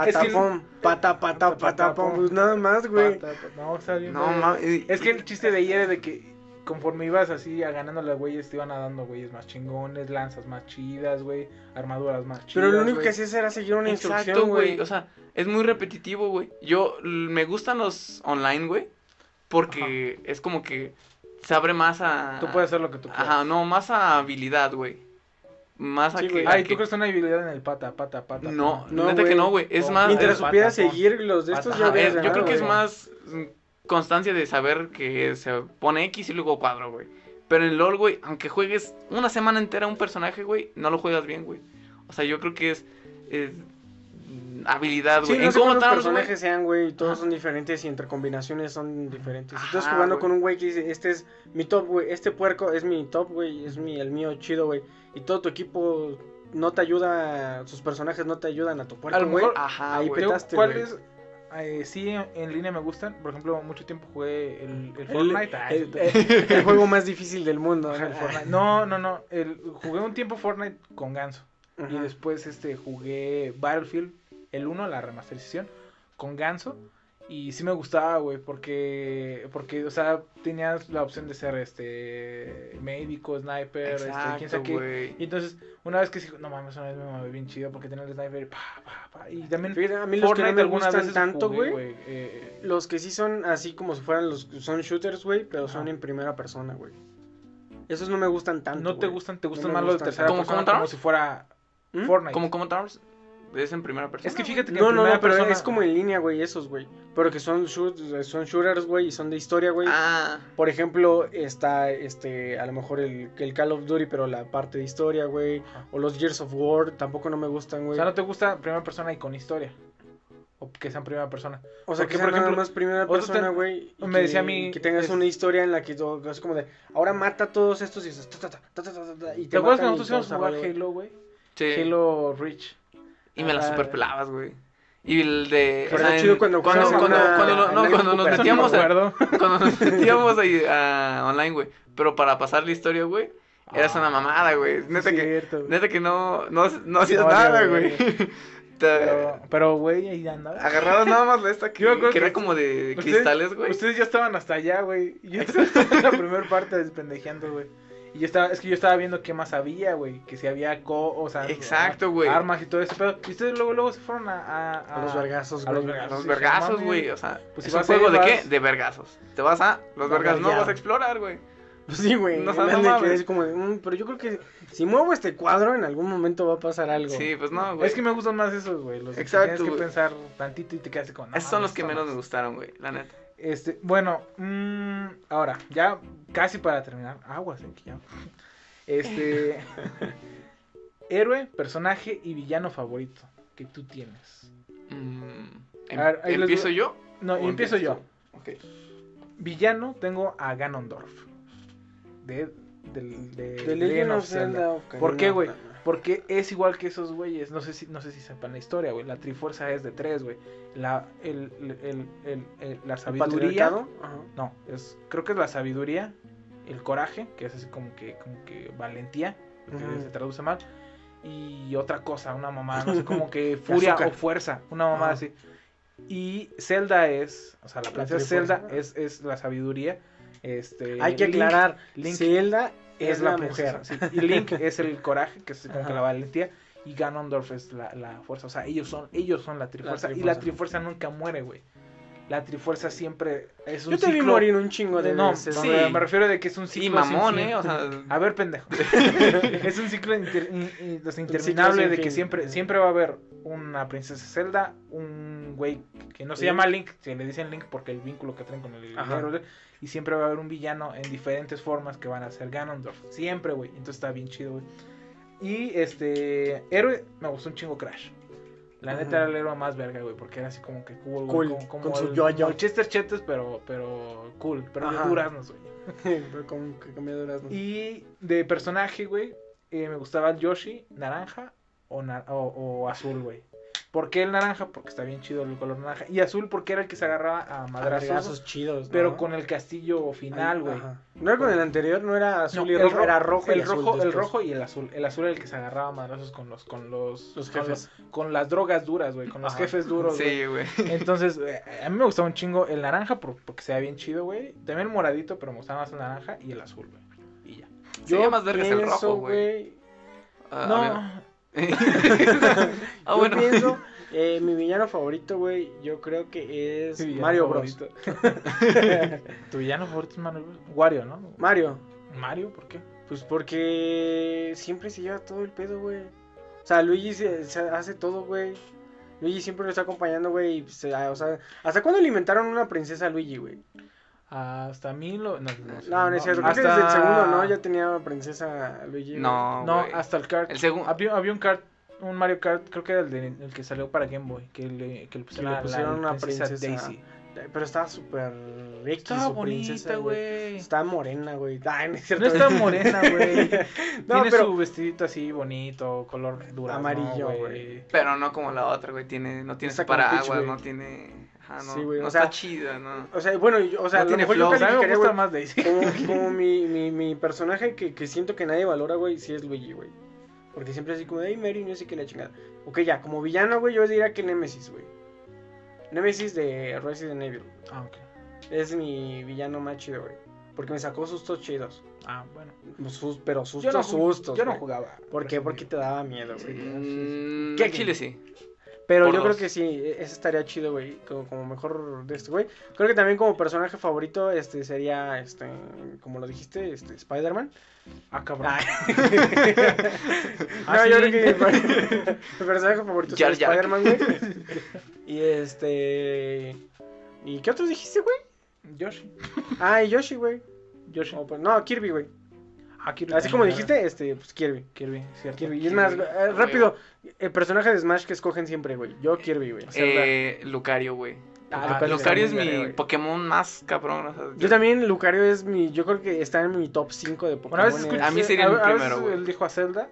pata, pata, pata, pum. Pues nada más, güey. Pata, pata. Mames. Es que el chiste de ahí era de que conforme ibas así a ganándole a güeyes, te iban a dando güeyes más chingones, lanzas más chidas, güey, armaduras más chidas. Pero lo único que hacías era seguir una Exacto, instrucción, güey. güey. O sea, es muy repetitivo, güey. Yo me gustan los online, güey. Porque es como que se abre más a. Tú puedes hacer lo que tú quieras. Ajá, no, más a habilidad, güey. Más a que. Ay, que- ¿tú crees que una habilidad en el pata, pata, pata? No, pata? No, neta que no, güey. Es más. Mientras supieras seguir los de estos, Ajá, ya es- yo creo que es más mm, constancia de saber que se pone X y luego cuadro, güey. Pero en LOL, güey, aunque juegues una semana entera un personaje, güey, no lo juegas bien, güey. O sea, yo creo que es, es, habilidad, Sí, güey. no en sé cómo güey. personajes sean, güey, todos Ajá. son diferentes y entre combinaciones son diferentes. Si estás jugando con un güey que dice, este es mi top, güey, este puerco es mi top, güey, es mi, el mío chido, güey, y todo tu equipo no te ayuda, sus personajes no te ayudan a tu puerco, güey. mejor- Ajá, Ahí güey. Digo, petaste, ¿Cuáles eh, sí en, en línea me gustan? Por ejemplo, mucho tiempo jugué el, el Fortnite. Ah, el- el- el juego más difícil del mundo. No, no, no. El, jugué un tiempo Fortnite con Ganso. Y después este jugué Battlefield, el 1, la remasterización, con Ganso. Y sí me gustaba, güey, porque, porque, o sea, tenías la opción de ser, este, médico, sniper, este, quién sabe qué. Y entonces, una vez que sí, no mames, una vez me mavé bien chido porque tenía el sniper y pa, pa, pa. Y también Fíjate, a mí los que no me gustan veces tanto, güey, eh, los que sí son así como si fueran los, son shooters, güey, pero son en primera persona, güey. Esos no me gustan tanto, no te gustan, te gustan más los de tercera tanto. ¿Como- persona como si fuera ¿Mm? Fortnite. Como como Towers es en primera persona. Es que fíjate que No, en no, no, pero persona- es como en línea, güey, esos, güey. Pero que son, shoot- son shooters, güey, y son de historia, güey. Ah, Por ejemplo, está, este, a lo mejor el, el Call of Duty, pero la parte de historia, güey. O los Gears of War, tampoco no me gustan, O güey. sea, no te gusta primera persona y con historia. O que sean primera persona. O sea, porque, que sea por nada ejemplo, más primera persona, güey. me que- decía a mí, Que tengas es- una historia en la que todo, es como de, ahora mata a todos estos y dices, ta, ta, ta, ta, ta, ta, ta, y ¿Te acuerdas que nosotros íbamos a jugar Halo, güey? sí. Halo Reach. Y me la Ah, superpelabas, güey. Y el de. Pero está chido cuando cuando, cuando, en una- cuando, no, en la cuando nos metíamos No me a, acuerdo. cuando nos metíamos ahí a online, güey. Pero para pasar la historia, güey. eras una mamada, güey. Neta Sí, que, cierto, neta que no, no, no hacías No, nada, güey. Pero, pero, güey, ahí andaba. Agarrabas nada más la esta que, era como de Ustedes- cristales, güey. Ustedes ya estaban hasta allá, güey. Yo estaba en la primera parte despendejeando, güey. Y yo estaba, es que yo estaba viendo qué más había, güey. Que si había co, o sea, Exacto, güey. armas y todo ese pedo. Y ustedes luego, luego se fueron a, a, A los vergazos, a los güey. A vergazos. los vergazos, güey. O sea, Pues es si un vas ahí, juego de vas- qué? De vergazos. Te vas a. Los vergazos no vas a explorar, güey. Pues sí, güey. No, No, sea, no quedé así como de, "Mm, pero yo creo que si muevo este cuadro en algún momento va a pasar algo. Sí, pues no, güey. Es que me gustan más esos, güey. Los que Exacto, tienes que pensar tantito y te quedas con. no Esos son los que menos no. me gustaron, güey. La neta. Este, bueno, mm, ahora, ya casi para terminar. Aguas, que ya. Este. héroe, personaje y villano favorito que tú tienes. Mm, A ver, ahí les ¿Empiezo yo? No, ¿O y empiezo yo. Villano tengo a Ganondorf. De, del, de, Legend of Zelda. Ocarina ¿Por qué, güey? Porque es igual que esos güeyes. No sé si, no sé si sepan la historia, güey. La Trifuerza es de tres, güey. La, el, el, el- la ¿El sabiduría. No, es, creo que es la sabiduría, el coraje, que es así como que, como que valentía, que se traduce mal, y otra cosa, una mamá, no sé, como que furia o fuerza, una mamá así. Y Zelda es, o sea, la princesa. Zelda es, es la sabiduría. Este, Hay que Link aclarar, Link Zelda es la mujer. sí, y Link es el coraje, que es como que la valentía. Y Ganondorf es la, la fuerza. O sea, ellos son, ellos son la trifuerza. Y Trifuerza. la trifuerza nunca muere, güey. La trifuerza siempre es un Yo te vi ciclo- morir un chingo de no, veces. sí. me- me refiero de que es un ciclo. Sin mamón, fin. ¿eh? O sea, A ver, pendejo. es un ciclo inter- in- in- o sea, interminable de que siempre, siempre va a haber una princesa Zelda, un güey que no se Sí. llama Link, se le dicen Link porque el vínculo que traen con el Ajá. Y siempre va a haber un villano en diferentes formas que van a ser Ganondorf. Siempre, güey. Entonces está bien chido, güey. Y este héroe, me gustó un chingo Crash. La neta era el héroe más verga, güey, porque era así como que cool, güey, Cool, como, como con su el- como Chester Chetes, pero, pero cool, pero de Ajá. duraznos, güey. Pero con de. Y de personaje, güey, eh, me gustaba el Yoshi, naranja o, na- o, o azul, güey. ¿Por qué el naranja? Porque está bien chido el color naranja. Y azul porque era el que se agarraba a madrazos, Madrazos chidos. ¿no? pero con el castillo final, güey. No era con el anterior, no era azul No, y rojo, ro- era rojo y el azul rojo, el rojo y el azul. El azul era el que se agarraba a madrazos con los, con los, Los con jefes. los- con las drogas duras, güey, con los Ajá. jefes duros, sí, güey. Entonces, eh, a mí me gustaba un chingo el naranja por- porque se ve bien chido, güey. También el moradito, pero me gustaba más el naranja y el azul, güey. Y ya. Se ve más vergas el rojo, güey. Ah, no, ah, yo bueno. pienso, eh, mi villano favorito, güey, yo creo que es Mario Bros. tu villano favorito es Mario Bros. Wario, ¿no? Mario, Mario, ¿por qué? pues porque siempre se lleva todo el pedo, güey. O sea, Luigi se, se hace todo, güey. Luigi siempre lo está acompañando, güey. se- O sea, ¿hasta cuándo alimentaron una princesa a Luigi, güey? Hasta mí lo. No, no, sé, No, no es cierto. Creo que hasta- desde el segundo, ¿no? Ya tenía princesa Luigi. No, No, hasta el kart. El segundo. Había, había un kart, un Mario Kart, creo que era el, de- el que salió para Game Boy, que le, que le pusieron, le pusieron la una princesa. Daisy. Pero estaba súper Estaba bonita, güey. Está morena, güey. No es cierto. No está morena, güey. No, Tiene pero su vestidito así bonito, color durazno, Amarillo, güey. Pero no como la otra, güey. Tiene, no tiene paraguas, no tiene. Ajá, no. Sí, güey, no o sea- está chida, ¿no. O sea, bueno, yo- o sea, No tiene mejor yo flow. a mí me calificaría, gusta güey, más Daisy. como, como mi, mi, mi personaje que, que siento que nadie valora, güey, sí es Luigi, güey. Porque siempre así como, hey, Mary, no sé qué la chingada. Ok, ya, como villano, güey, yo diría que Nemesis, güey. Nemesis de Resident Evil. Ah, ok. Es mi villano más chido, güey. Porque me sacó sustos chidos. Ah, bueno. Sus- pero Yo sustos, no, ju- sustos. yo no jugaba. ¿Por qué? Porque te daba miedo, güey. Mm, ¿Qué? Chile sí. Pero Por yo creo que sí, e- ese estaría chido, güey, como, como mejor de este, güey. Creo que también como personaje favorito, este, sería, este, como lo dijiste, este, Spider-Man. Ah, cabrón. Ah, no, sí. yo creo que mi personaje favorito Jar. Spider-Man, güey. Y este... ¿Y qué otros dijiste, güey? Yoshi. Ah, y Yoshi, güey. Yoshi. Pues, no, Kirby, güey. Ah, Kirby Así como dijiste, este, pues Kirby. Kirby, cierto. Kirby. Y es más, eh, rápido, el personaje de Smash que escogen siempre, güey. Yo, Kirby, güey. Eh, Lucario, güey. Ah, Lucario Lucario es mi güey. Pokémon más cabrón. o sea, Yo también, Lucario es mi. Yo creo que está en mi top 5 de Pokémon. Bueno, a veces A mí sería veces primero, güey. Él dijo a Zelda,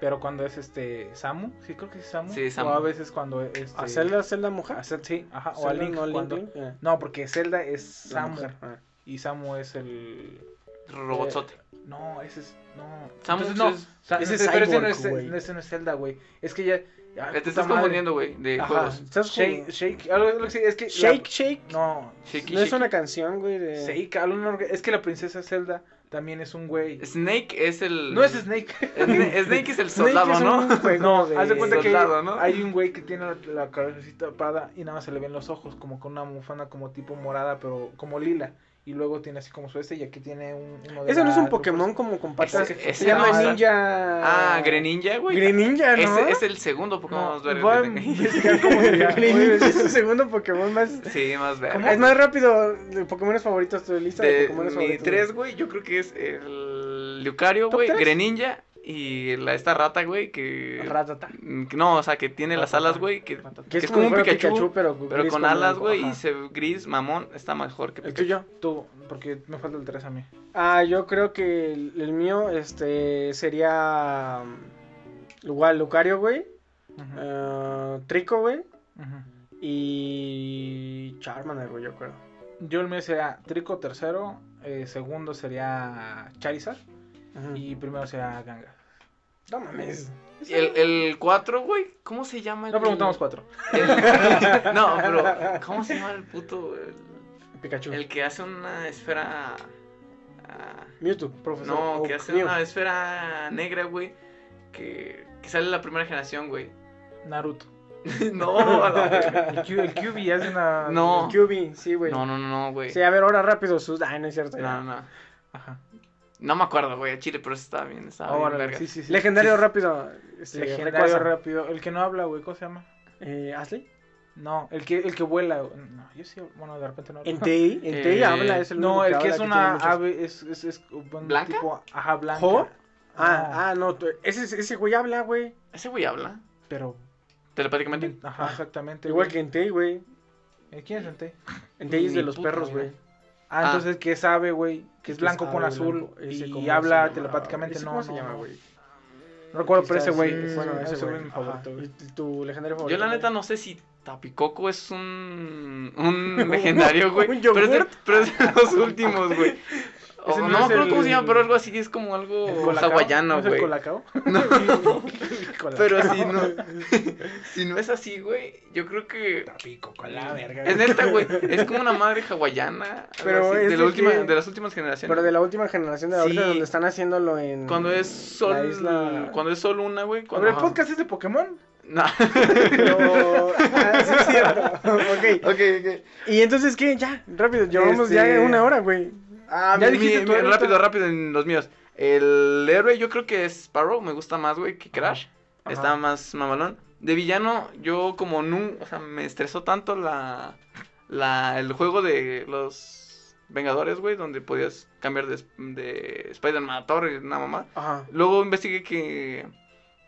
pero cuando es este Samu, sí creo que es Samu. Sí, Samu. O a veces cuando este ¿A Zelda, Zelda mujer? a sí, ajá, o a Link cuando- Link, eh, No, porque Zelda es Samu mujer, ah. y Samu es el Robotzote. No, ese es. No. Samus Entonces, no. es- o sea, ese es pero ese no es, no, ese no es Zelda, güey. Es que ya. ya, Te estás madre. confundiendo, güey, de Ajá. juegos. Shake, shake, algo, algo así, es que. la- Shake, shake. no, Shakey, No es una canción, güey, de... Shake, algo no- es que la princesa Zelda también es un güey. Snake es el. No es Snake. Sna- Snake es el soldado, es ¿no? No, de- haz de cuenta que hay un güey que tiene la, la cabecita tapada y nada más se le ven los ojos, como con una bufanda como tipo morada, pero como lila. Y luego tiene así como su este y aquí tiene un, uno de Ese no es un Pokémon como con patas. Ese- Se llama no, Ninja... Ah, Greninja, güey. Greninja, ¿no? Ese es el segundo Pokémon No, más voy a investigar cómo. Greninja es el segundo Pokémon más... Sí, más verga. Es más rápido de Pokémon favoritos, tu lista de, De Pokémon mi favoritos. tres, güey, yo creo que es el Lucario, ¿Top güey? Greninja y la, esta rata, güey, que... Ratata. Mm, No, o sea, que tiene las alas, güey, que, es, como un Pikachu, pero, pero con alas, güey, y se gris, mamón, está mejor que ¿El Pikachu. tuyo? Tú, porque me falta el 3 a mí. Ah, yo creo que el, el mío este sería um, igual Lucario, güey, ah, Trico, güey, ujú. y Charmander, güey, yo creo. Yo el mío sería Trico tercero, eh, segundo sería Charizard y primero sería Ganga. No mames. El, el 4, güey, ¿cómo se llama? el- No preguntamos cuatro. el- no, pero, ¿cómo se llama el puto? El, Pikachu. el que hace una esfera... ah, Mewtwo, profesor. no, que hace Mew. una esfera negra, güey, que, que sale en la primera generación, güey. Naruto. no. El, Q, el QB hace una. No. QB, sí, güey. no, no, no, güey. Sí, a ver, ahora rápido, sus... Ay, no es cierto. ya. No, no. Ajá. No me acuerdo, güey, a Chile, pero estaba bien, estaba bien, Ahora, verga. sí, sí, sí. Legendario Sí, rápido. Este, Legendario rápido. El que no habla, güey, ¿cómo se llama? Eh, ¿Ashley? No, el que, el que vuela. No, yo sí, bueno, de repente no hablo. Entei, Entei Eh, habla, es el único No, el que es una muchos- ave, es, es, es un ¿Blanca? tipo, ajá, blanca. ¿Jo? Ah, Ah. ah, no, ese, ese güey habla, güey. Ese güey habla, Pero, telepáticamente. ajá, exactamente. Igual güey. que Entei, güey. Eh, ¿Quién es Entei? Entei es Ni de los perros, güey. Ah, Ah. entonces que es ave, güey, que es blanco con azul blanco. Y ¿cómo se habla llama? telepáticamente. ¿Ese no, ¿Cómo se llama, güey? No recuerdo, pero ese güey, sí, es- bueno, ese güey es mi favorito, Ajá. güey. ¿Y tu legendario favorito? Yo la neta no sé si Tapicoco es un, un legendario, güey. ¿Un pero, es de, yogurt? pero es de los últimos, güey. O no, no me acuerdo el- cómo se llama, pero algo así, es como algo hawaiano, ¿No güey. colacao? No, Colacao. pero si no, si no es así, güey, yo creo que... Tapico con la verga. Es neta, güey, es como una madre hawaiana, Pero así, es de, la última, que- de las últimas generaciones. Pero de la última generación de ahorita Sí. donde están haciéndolo en... Cuando es sol, isla- cuando es sol una, güey. Cuando... ver, el podcast es de Pokémon. No. Pero... Ah, sí, es cierto. ok. ok, ok. Y entonces, ¿qué? Ya, rápido. Llevamos Este- ya una hora, güey. Ah, Ya dijiste ahorita. rápido, rápido en los míos. El héroe yo creo que es Sparrow, me gusta más, güey, que Crash. Ajá. Está más mamalón. De villano, yo como nunca, o sea, me estresó tanto la, la, el juego de los Vengadores, güey, donde podías cambiar de, de Spider-Man a Thor y una mamá. Ajá. Luego investigué que,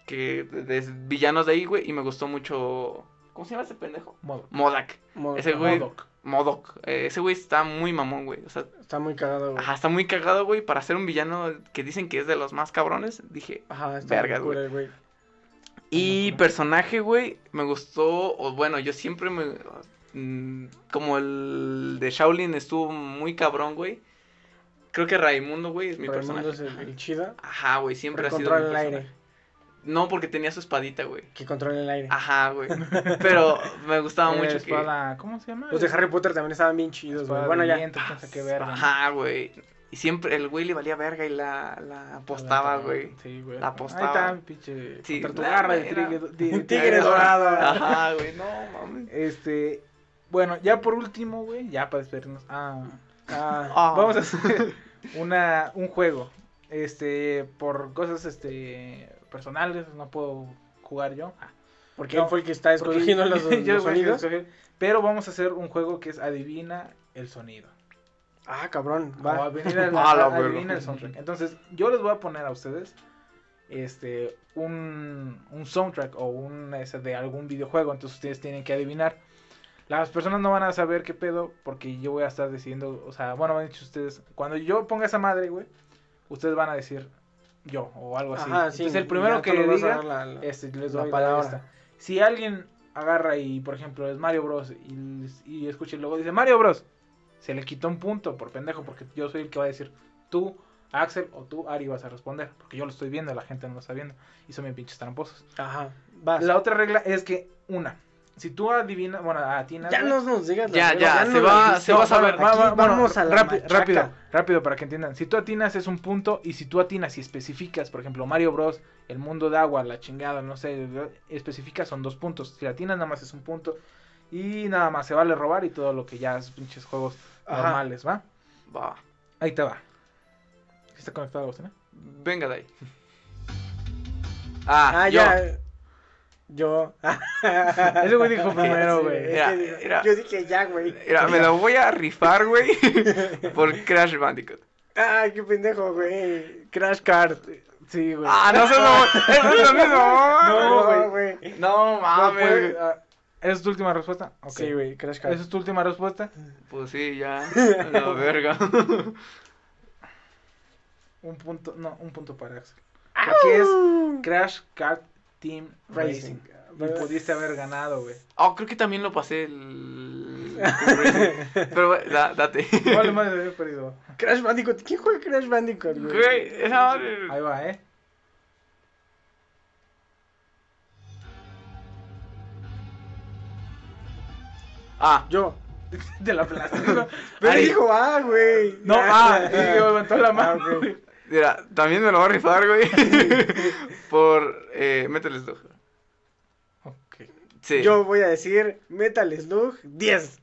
que de, de villanos de ahí, güey, y me gustó mucho, ¿cómo se llama ese pendejo? Modo. Modak. Mo- Ese güey, Modok. Modok. Eh, ese güey está muy mamón, güey. O sea, Está muy cagado, güey. Ajá, está muy cagado, güey, para ser un villano que dicen que es de los más cabrones. Dije. Ajá, está Vergas, güey. Y Ajá. personaje, güey, me gustó. O bueno, yo siempre me. mm, como el de Shaolin estuvo muy cabrón, güey. Creo que Raimundo, güey, es mi Raimundo personaje. es el, el chida. Ajá, güey, siempre ha sido. mi el aire. No, porque tenía su espadita, güey. Que controla el aire. Ajá, güey. Pero me gustaba mucho que. espada, ¿Cómo se llama? Los de Harry Potter también estaban bien chidos, güey. Bueno, ya. viento, sabe qué verga. Ajá, güey. Y siempre el güey le valía verga y la, la apostaba, güey. Sí, güey. La Ahí apostaba. está, pinche. Sí, contra tu garra de tigre, era- de- de- Tigre dorado. Ajá, güey, no mames. Este. Bueno, ya por último, güey, ya para despedirnos. Ah, Ah, Ah. vamos a hacer una, un juego. Este, por cosas este personales, no puedo jugar yo. Ah, porque No, él fue el que está escogiendo los, los sonidos. Pero vamos a hacer un juego que es adivina el sonido. Ah, cabrón. O Va. adivina, el- A la adivina verga. el soundtrack. Entonces, yo les voy a poner a ustedes este un, un soundtrack o un ese de algún videojuego. Entonces ustedes tienen que adivinar. Las personas no van a saber qué pedo porque yo voy a estar decidiendo, o sea, bueno, me han dicho ustedes, cuando yo ponga esa madre, güey, ustedes van a decir yo o algo así. Ajá, sí. Entonces el primero que a diga, la- la- este, les doy la palabra. esta. Si alguien agarra y, por ejemplo, es Mario Bros. y, y escucha y luego dice Mario Bros. Se le quita un punto por pendejo porque yo soy el que va a decir tú Axel o tú, Ari, vas a responder. Porque yo lo estoy viendo, la gente no lo está viendo. Y son bien pinches tramposos. Ajá. Vas. La otra regla es que, una, si tú adivinas, bueno, atinas. Ya no nos digas Ya, ya, nos se va- se va a saber. Aquí Va- va- bueno, vamos a la rápido, rápido, rápido para que entiendan. Si tú atinas es un punto y si tú atinas y especificas, por ejemplo, Mario Bros, el mundo de agua, la chingada, no sé, especificas son dos puntos. Si atinas nada más es un punto y nada más se vale robar y todo lo que ya es pinches juegos Ajá. normales, ¿va? Va. Ahí te va. ¿Está conectado, Agustina? Venga de ahí. Ah, Ah, yo. ya. Yo. Ese güey dijo primero, güey. Yo dije ya, güey. Mira, me lo voy a rifar, güey. por Crash Bandicoot. Ay, qué pendejo, güey. Crash Card. Sí, güey. Ah, no, eso no. Eso es lo mismo. No, güey. No No, mames. pues, güey. ah, ¿Es tu última respuesta? Ok. Sí, güey, Crash Card. ¿Esa es tu última respuesta? Pues sí, ya. La verga. Un punto, no, un punto para Axel. Porque es Crash Kart Team Racing. Racing. Y pudiste haber ganado, güey. Oh, creo que también lo pasé el. Pero, güey, da- date. Vale, madre, había perdido. Crash Bandicoot. ¿Quién juega Crash Bandicoot, güey? Güey, esa madre. Ahí va, ¿eh? Ah, Yo. De la plástica. Pero Ari. dijo, ah, güey. No, ah, sí, levantó la mano. Ah. Mira, también me lo voy a rifar, güey. por eh, Metal Slug. Ok. Sí. Yo voy a decir Metal Slug 10.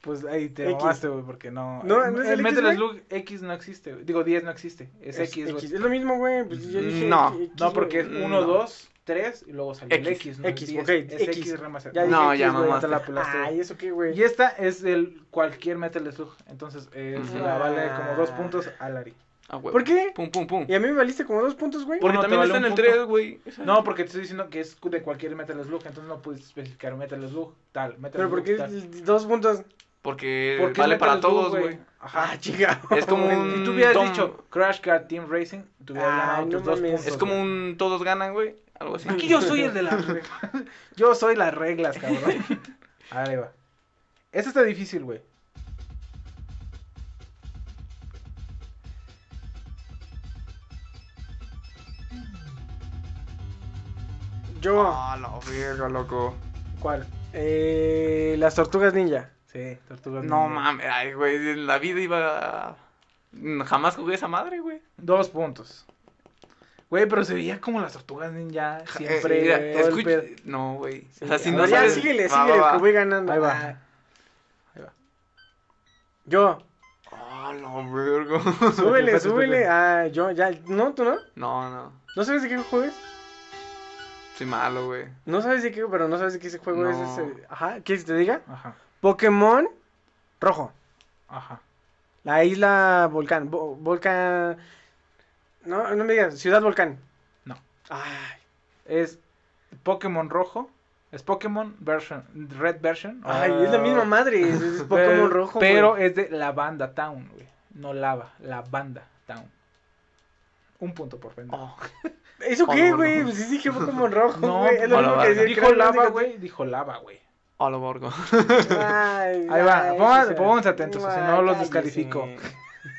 Pues ahí te X. mamaste, güey, porque no. No, el- ¿no es el el Metal X, Slug X no existe, güey. Digo, 10 no existe. Es, X, güey. Es lo mismo, güey. Pues yo dije No. X, No, porque es güey. 1, No. 2, 3 y luego salió el X, X, ¿no? X, es 10. ok, es X. X remaster. Ya No, ya X, mamaste. te la pelaste. Ay, ¿eso qué, güey? Y esta es el cualquier Metal Slug. Entonces, eh, se la vale como dos puntos a Lari. Ah, güey. ¿Por qué? Pum, pum, pum. Y a mí me valiste como dos puntos, güey. Porque también vale está en el punto. 3, güey. No, porque te estoy diciendo que es de cualquier Metal Slug. Entonces no puedes especificar Metal Slug tal. Metal Pero Slug ¿por qué tal. dos puntos? Porque, Porque vale para Slug, todos, güey. Ajá. Ah, chica. Es como un- Si tú hubieras Tom- dicho Crash Kart Team Racing, tú hubieras Ay, ganado no tus dos puntos. Es como un todos ganan, güey. Algo así. Aquí yo soy el de las reglas. Yo soy las reglas, cabrón. Ahí va. Esta está difícil, güey. Yo. Ah, la verga, loco. ¿Cuál? Eh, las tortugas ninja. Sí, Tortugas No Ninja. mames, ay, güey. En la vida iba. a- Jamás jugué esa madre, güey. Dos puntos. Güey, pero se veía como las tortugas ninja siempre. Eh, mira, todo el escucha-. No, güey. Sí, O sea, si no ya sabes- síguele, Va, síguele, va, que voy ganando. Ahí va. Ah. Ahí va. Yo. Ah, verga. Súbele, Espérate, súbele. espérate. Ah, yo, ya. No, tú no. No, no. ¿No sabes de qué juego es? Soy malo, güey. No sabes de qué, pero no sabes de qué ese juego es. Ese- Ajá, ¿quieres que te diga? Ajá, Pokémon rojo. ajá. La isla Volcán. Vo- Volcán. No, no me digas. Ciudad Volcán. No. Ay. Es Pokémon rojo. Es Pokémon version, Red version. Ay, es la misma madre. Es, es Pokémon pero- rojo. Pero es de la banda Town, güey. No lava, la banda Town. Un punto por pendejo. Oh. ¿Eso qué, Oh, güey? no. Pues sí dije Pokémon rojo, No, güey. Es lo que dijo lava, güey. Dijo lava, güey. A lo borgo. Ay, Ahí va, o sea, pónganse atentos, si no los descalifico.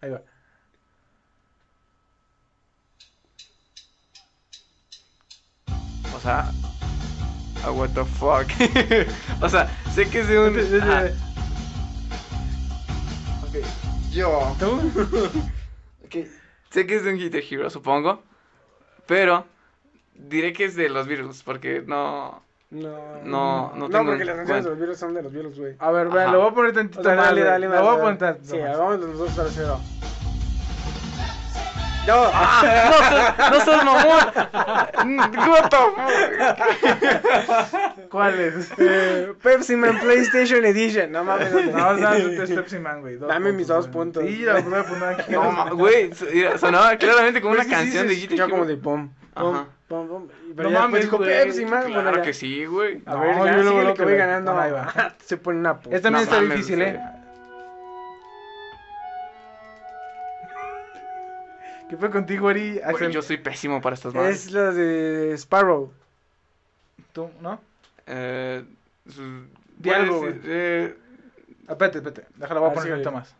Ahí va. O sea. ah, what the fuck. o sea, sé que es de un. Ajá. Ok. Yo. ¿Tú? Sé que es de un Guitar Hero, supongo. Pero. Diré que es de los Beatles, porque no. No, No, no no, tengo porque las canciones de los Beatles son de los Beatles, güey. A ver, vean, Ajá. lo voy a poner tantito dale, güey. dale, Lo voy a dale. poner tantito Sí, hagamos los dos para cero. No, ¡No seas mamón! What the fuck? ¿Cuál es? eh, Pepsi Man PlayStation Edition. No mames, no, No, no, es Pepsi Man, güey. Dame mis dos puntos. Sí, la voy a poner aquí. No, ma- güey. Sonaba claramente como Pues una sí, canción sí, de sí, Guitar Yo Hero. como de pom, pom, Ajá. pom, pom. No Pero ya mames, dijo. Pepsi Man. bueno, Claro ya. que sí, güey. A ver, No, ya, yo síguele lo que voy ganando. no, ahí va. Se pone una puta. Esta también No está mames, difícil. ¿eh? ¿Qué fue contigo, Ari? Güey, Axel? yo soy pésimo para estas madres. Es la de Sparrow. ¿Tú, no? Eh, su- Di puedes algo, decir, güey. eh, Ah, Espérate, espérate. Déjala, voy a Ah, poner güey. más.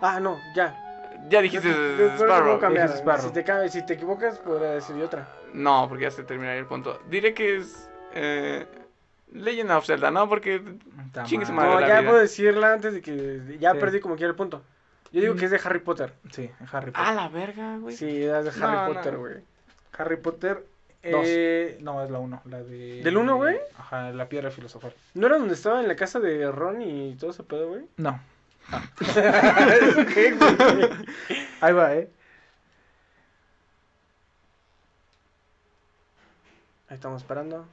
Ah, no, ya. Ya dijiste Yo- Sparrow. cambiar. dijiste Sparrow. Si te, ca- si te equivocas, podría decir otra. No, porque ya se terminaría el punto. Diré que es eh, Legend of Zelda, ¿no? Porque Chingue su mal. madre. No, la ya vida. puedo decirla antes de que. Ya Sí. perdí como quiera el punto. Yo digo que es de Harry Potter. Sí, Harry Potter. Ah, la verga, güey. Sí, es de Harry No. Potter, güey. Harry Potter. Dos. Eh, no, es la 1. La de. ¿Del uno, güey? Ajá, la piedra filosofal. ¿No era donde estaba en la casa de Ron y todo ese pedo, güey? No. ¿Eso qué, güey? Ahí va, eh. Ahí estamos esperando.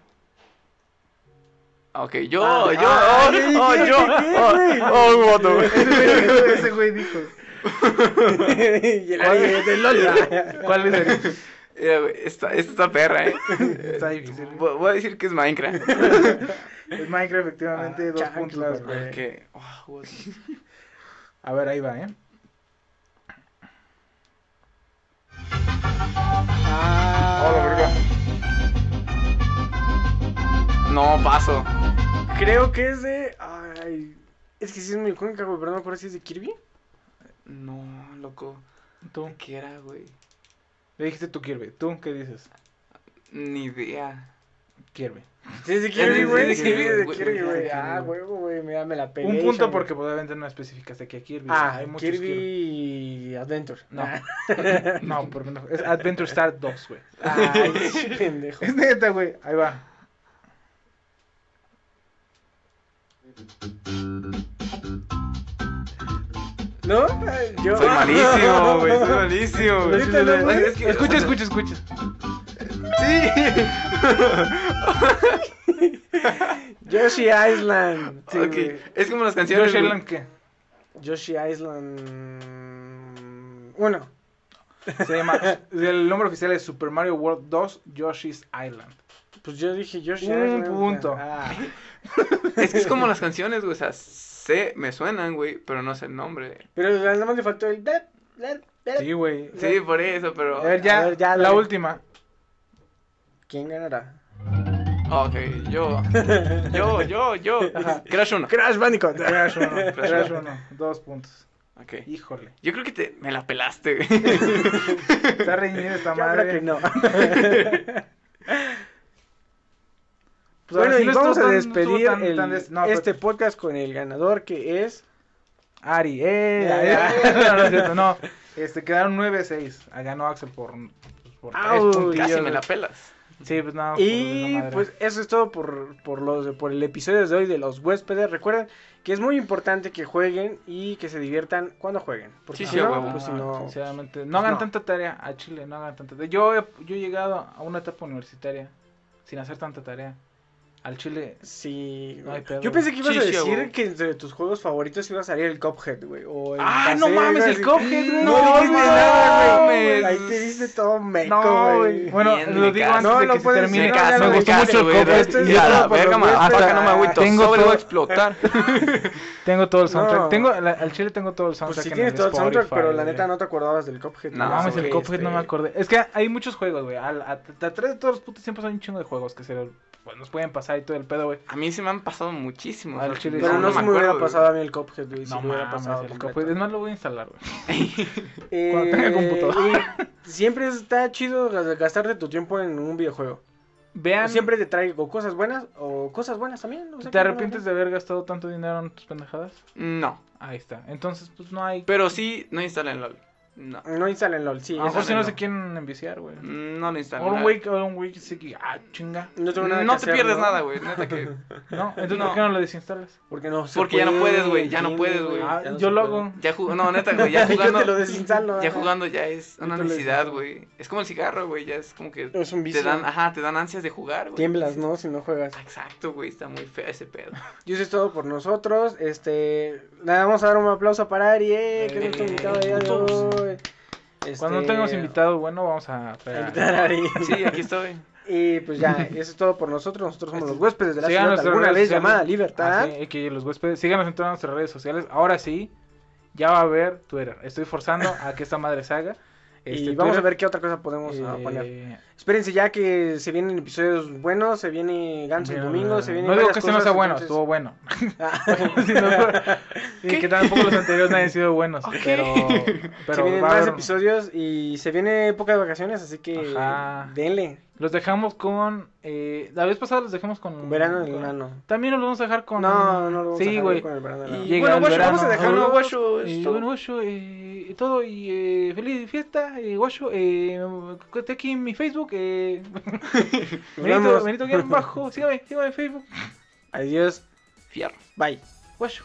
Ok, yo, Ah, yo, ah, oh, ¿qué, oh, qué, yo, oh, oh, un voto, güey. ese, ese güey dijo. y el de Lola. ¿Cuál es el? Mira, güey, esta, esta está perra, eh. Está difícil. Voy voy a decir que es Minecraft. Es Minecraft, efectivamente, Ah, dos puntos. güey. Que, oh. A ver, ahí va, eh. Ah, No, paso. Creo que es de. Ay. Es que sí es muy icónica, güey, pero no me acuerdo si es de Kirby. No, loco. Tú. ¿Qué era, güey? Le dijiste tú, Kirby. ¿Tú qué dices? Ni idea. Kirby. Sí, es de Es Kirby, de- güey. Sí, de Kirby, de güey, de. Ah, huevo, güey. Mira, me la pegué. Un punto porque probablemente no especificaste que Kirby. Ah, Hay muchos Kirby Adventure. No. Ah. No, porque no. Es Adventure Star 2, güey. Ay, pendejo. Es neta, güey. Ahí va. ¿No? Yo. Soy malísimo, güey. Soy malísimo, güey. Es que- Escucha, escucha, escucha. Sí. Yoshi Island. Sí, ok. Es como las canciones. Güey. Allen, ¿qué? Yoshi Island. Uno. Se llama. El nombre oficial es Super Mario World 2 Yoshi's Island. Pues yo dije Yoshi Un Island. punto. Ah. Es que es como las canciones, güey. O sea, sé, me suenan, güey, pero no sé el nombre. Pero nada más le faltó el. dep, dep, dep. Sí, güey. Sí, por eso, pero. A ver, ya, A ver, ya, la última. ¿Quién ganará? Ok, yo. Yo, yo, yo. Crash 1. Crash Bandicoot. Crash 1. Crash Crash uno. 1. Dos puntos. Ok. Híjole. Yo creo que te, me la pelaste, güey. Está reñida esta Yo madre. creo que no. Pues bueno, y no vamos a despedir tan- el- tan des- no, este pero- podcast con el ganador que es. Ari, eh. Eh. eh, no, no es cierto, no. Este, quedaron 9-6. Ah, Ganó Axel por, pues, por tres Au, puntillos. Casi me la pelas. Sí, pues no. Y madre. pues eso es todo por, por, los, por el episodio de hoy de los huéspedes. Recuerden que es muy importante que jueguen y que se diviertan cuando jueguen. Porque Sí, si sí, no, huevo. pues si no. sinceramente, no hagan no. tanta tarea a Chile, no hagan tanta tarea. Yo he, yo he llegado a una etapa universitaria sin hacer tanta tarea. Al Chile, Sí. No hay pedo. Yo pensé que ibas Sí, a sí, decir güey. que entre tus juegos favoritos iba a salir el Cuphead, güey. o el ¡Ah, no mames, el. Cuphead, güey! No, No dijiste nada, güey. Ahí te diste todo meco, no, güey. Bueno, Bien, lo digo caso. antes No, de no que se puedes termine. decir, Me no, caso, no, me no, gustó mucho el. Cuphead. Y a la por verga, hasta no me agüito. Tengo todo- a explotar. Tengo todo el soundtrack. No. Tengo, la- al Chile tengo todo el Pues soundtrack. sí en tienes todo el soundtrack, pero la neta no te acordabas del Cuphead. No, mames, el Cuphead no me este, acordé. Es que hay muchos juegos, güey. Atrás de todos los putos tiempos hay un chingo de juegos que se pues, nos pueden pasar y todo el pedo, güey. A mí se me han pasado muchísimos. Al chile Pero no, no se me acuerdo, hubiera güey. pasado a mí el Cuphead, güey. Si No me hubiera pasado. el. Cuphead. Es más, lo voy a instalar, güey. Eh, Cuando tenga computadora. siempre está chido gas- gastarte tu tiempo en un videojuego. Vean, Siempre te trae o cosas buenas o cosas buenas también. o sea, ¿te arrepientes de haber gastado tanto dinero en tus pendejadas? No. Ahí está. Entonces, pues no hay. Pero sí, no instalen LOL. No. No instalen LOL, sí. a lo mejor si no se quieren enviciar, güey. No lo instalen. O un güey, o un que sí que. Ah, chinga. No tengo nada No que te hacer, pierdes ¿no? nada, güey. Neta que. No, entonces No. ¿por qué no lo desinstalas? Porque no se Porque ya no puede, puedes, güey, ya no puedes, güey. Ah, yo lo hago. Ya jug- No, neta, güey. Ya Yo jugando. te lo desinstalo. Ya ajá. jugando ya es una te necesidad, güey. Es como el cigarro, güey. Ya es como que. Es un Te vicio. dan, ajá, te dan ansias de jugar, güey. Tiemblas, ¿no? Si no juegas. Exacto, güey. Está muy feo ese pedo. Y eso es todo por nosotros. Este, nada, vamos a dar un aplauso para Ari, eh, que es nuestro Eh, invitado de Este, Cuando no tengamos invitado, bueno, vamos a invitar a Ari. Sí, aquí estoy. Y pues ya, eso es todo por nosotros. Nosotros somos los huéspedes de la Sigan ciudad, alguna vez sociales. llamada Libertad. Ah, sí, que los huéspedes, síganos en todas nuestras redes sociales. Ahora sí, ya va a haber Twitter. Estoy forzando a que esta madre se haga. Este, y vamos a ver qué otra cosa podemos poner. Eh, Espérense ya que se vienen episodios buenos, se viene Ganso el domingo, se vienen No digo que este no sea bueno, entonces- estuvo bueno. Ah, y que tampoco los anteriores no hayan sido buenos. Ok. Pero, pero se vienen más haber- episodios y se viene época de vacaciones, así que Ajá. denle. Los dejamos con. Eh, la vez pasada los dejamos con. Verano del enano. También los vamos a dejar con. No, no lo vamos a dejar con el verano del Y bueno, el guacho, verano. vamos a dejarlo, es Y todo. bueno, Guacho, eh, y todo, y eh, feliz fiesta, eh, Guacho, eh, esté aquí en mi Facebook, eh, Nos Benito. Benito guion bajo, sígame, sígame en Facebook, Adiós. Fierro. Bye. Guacho.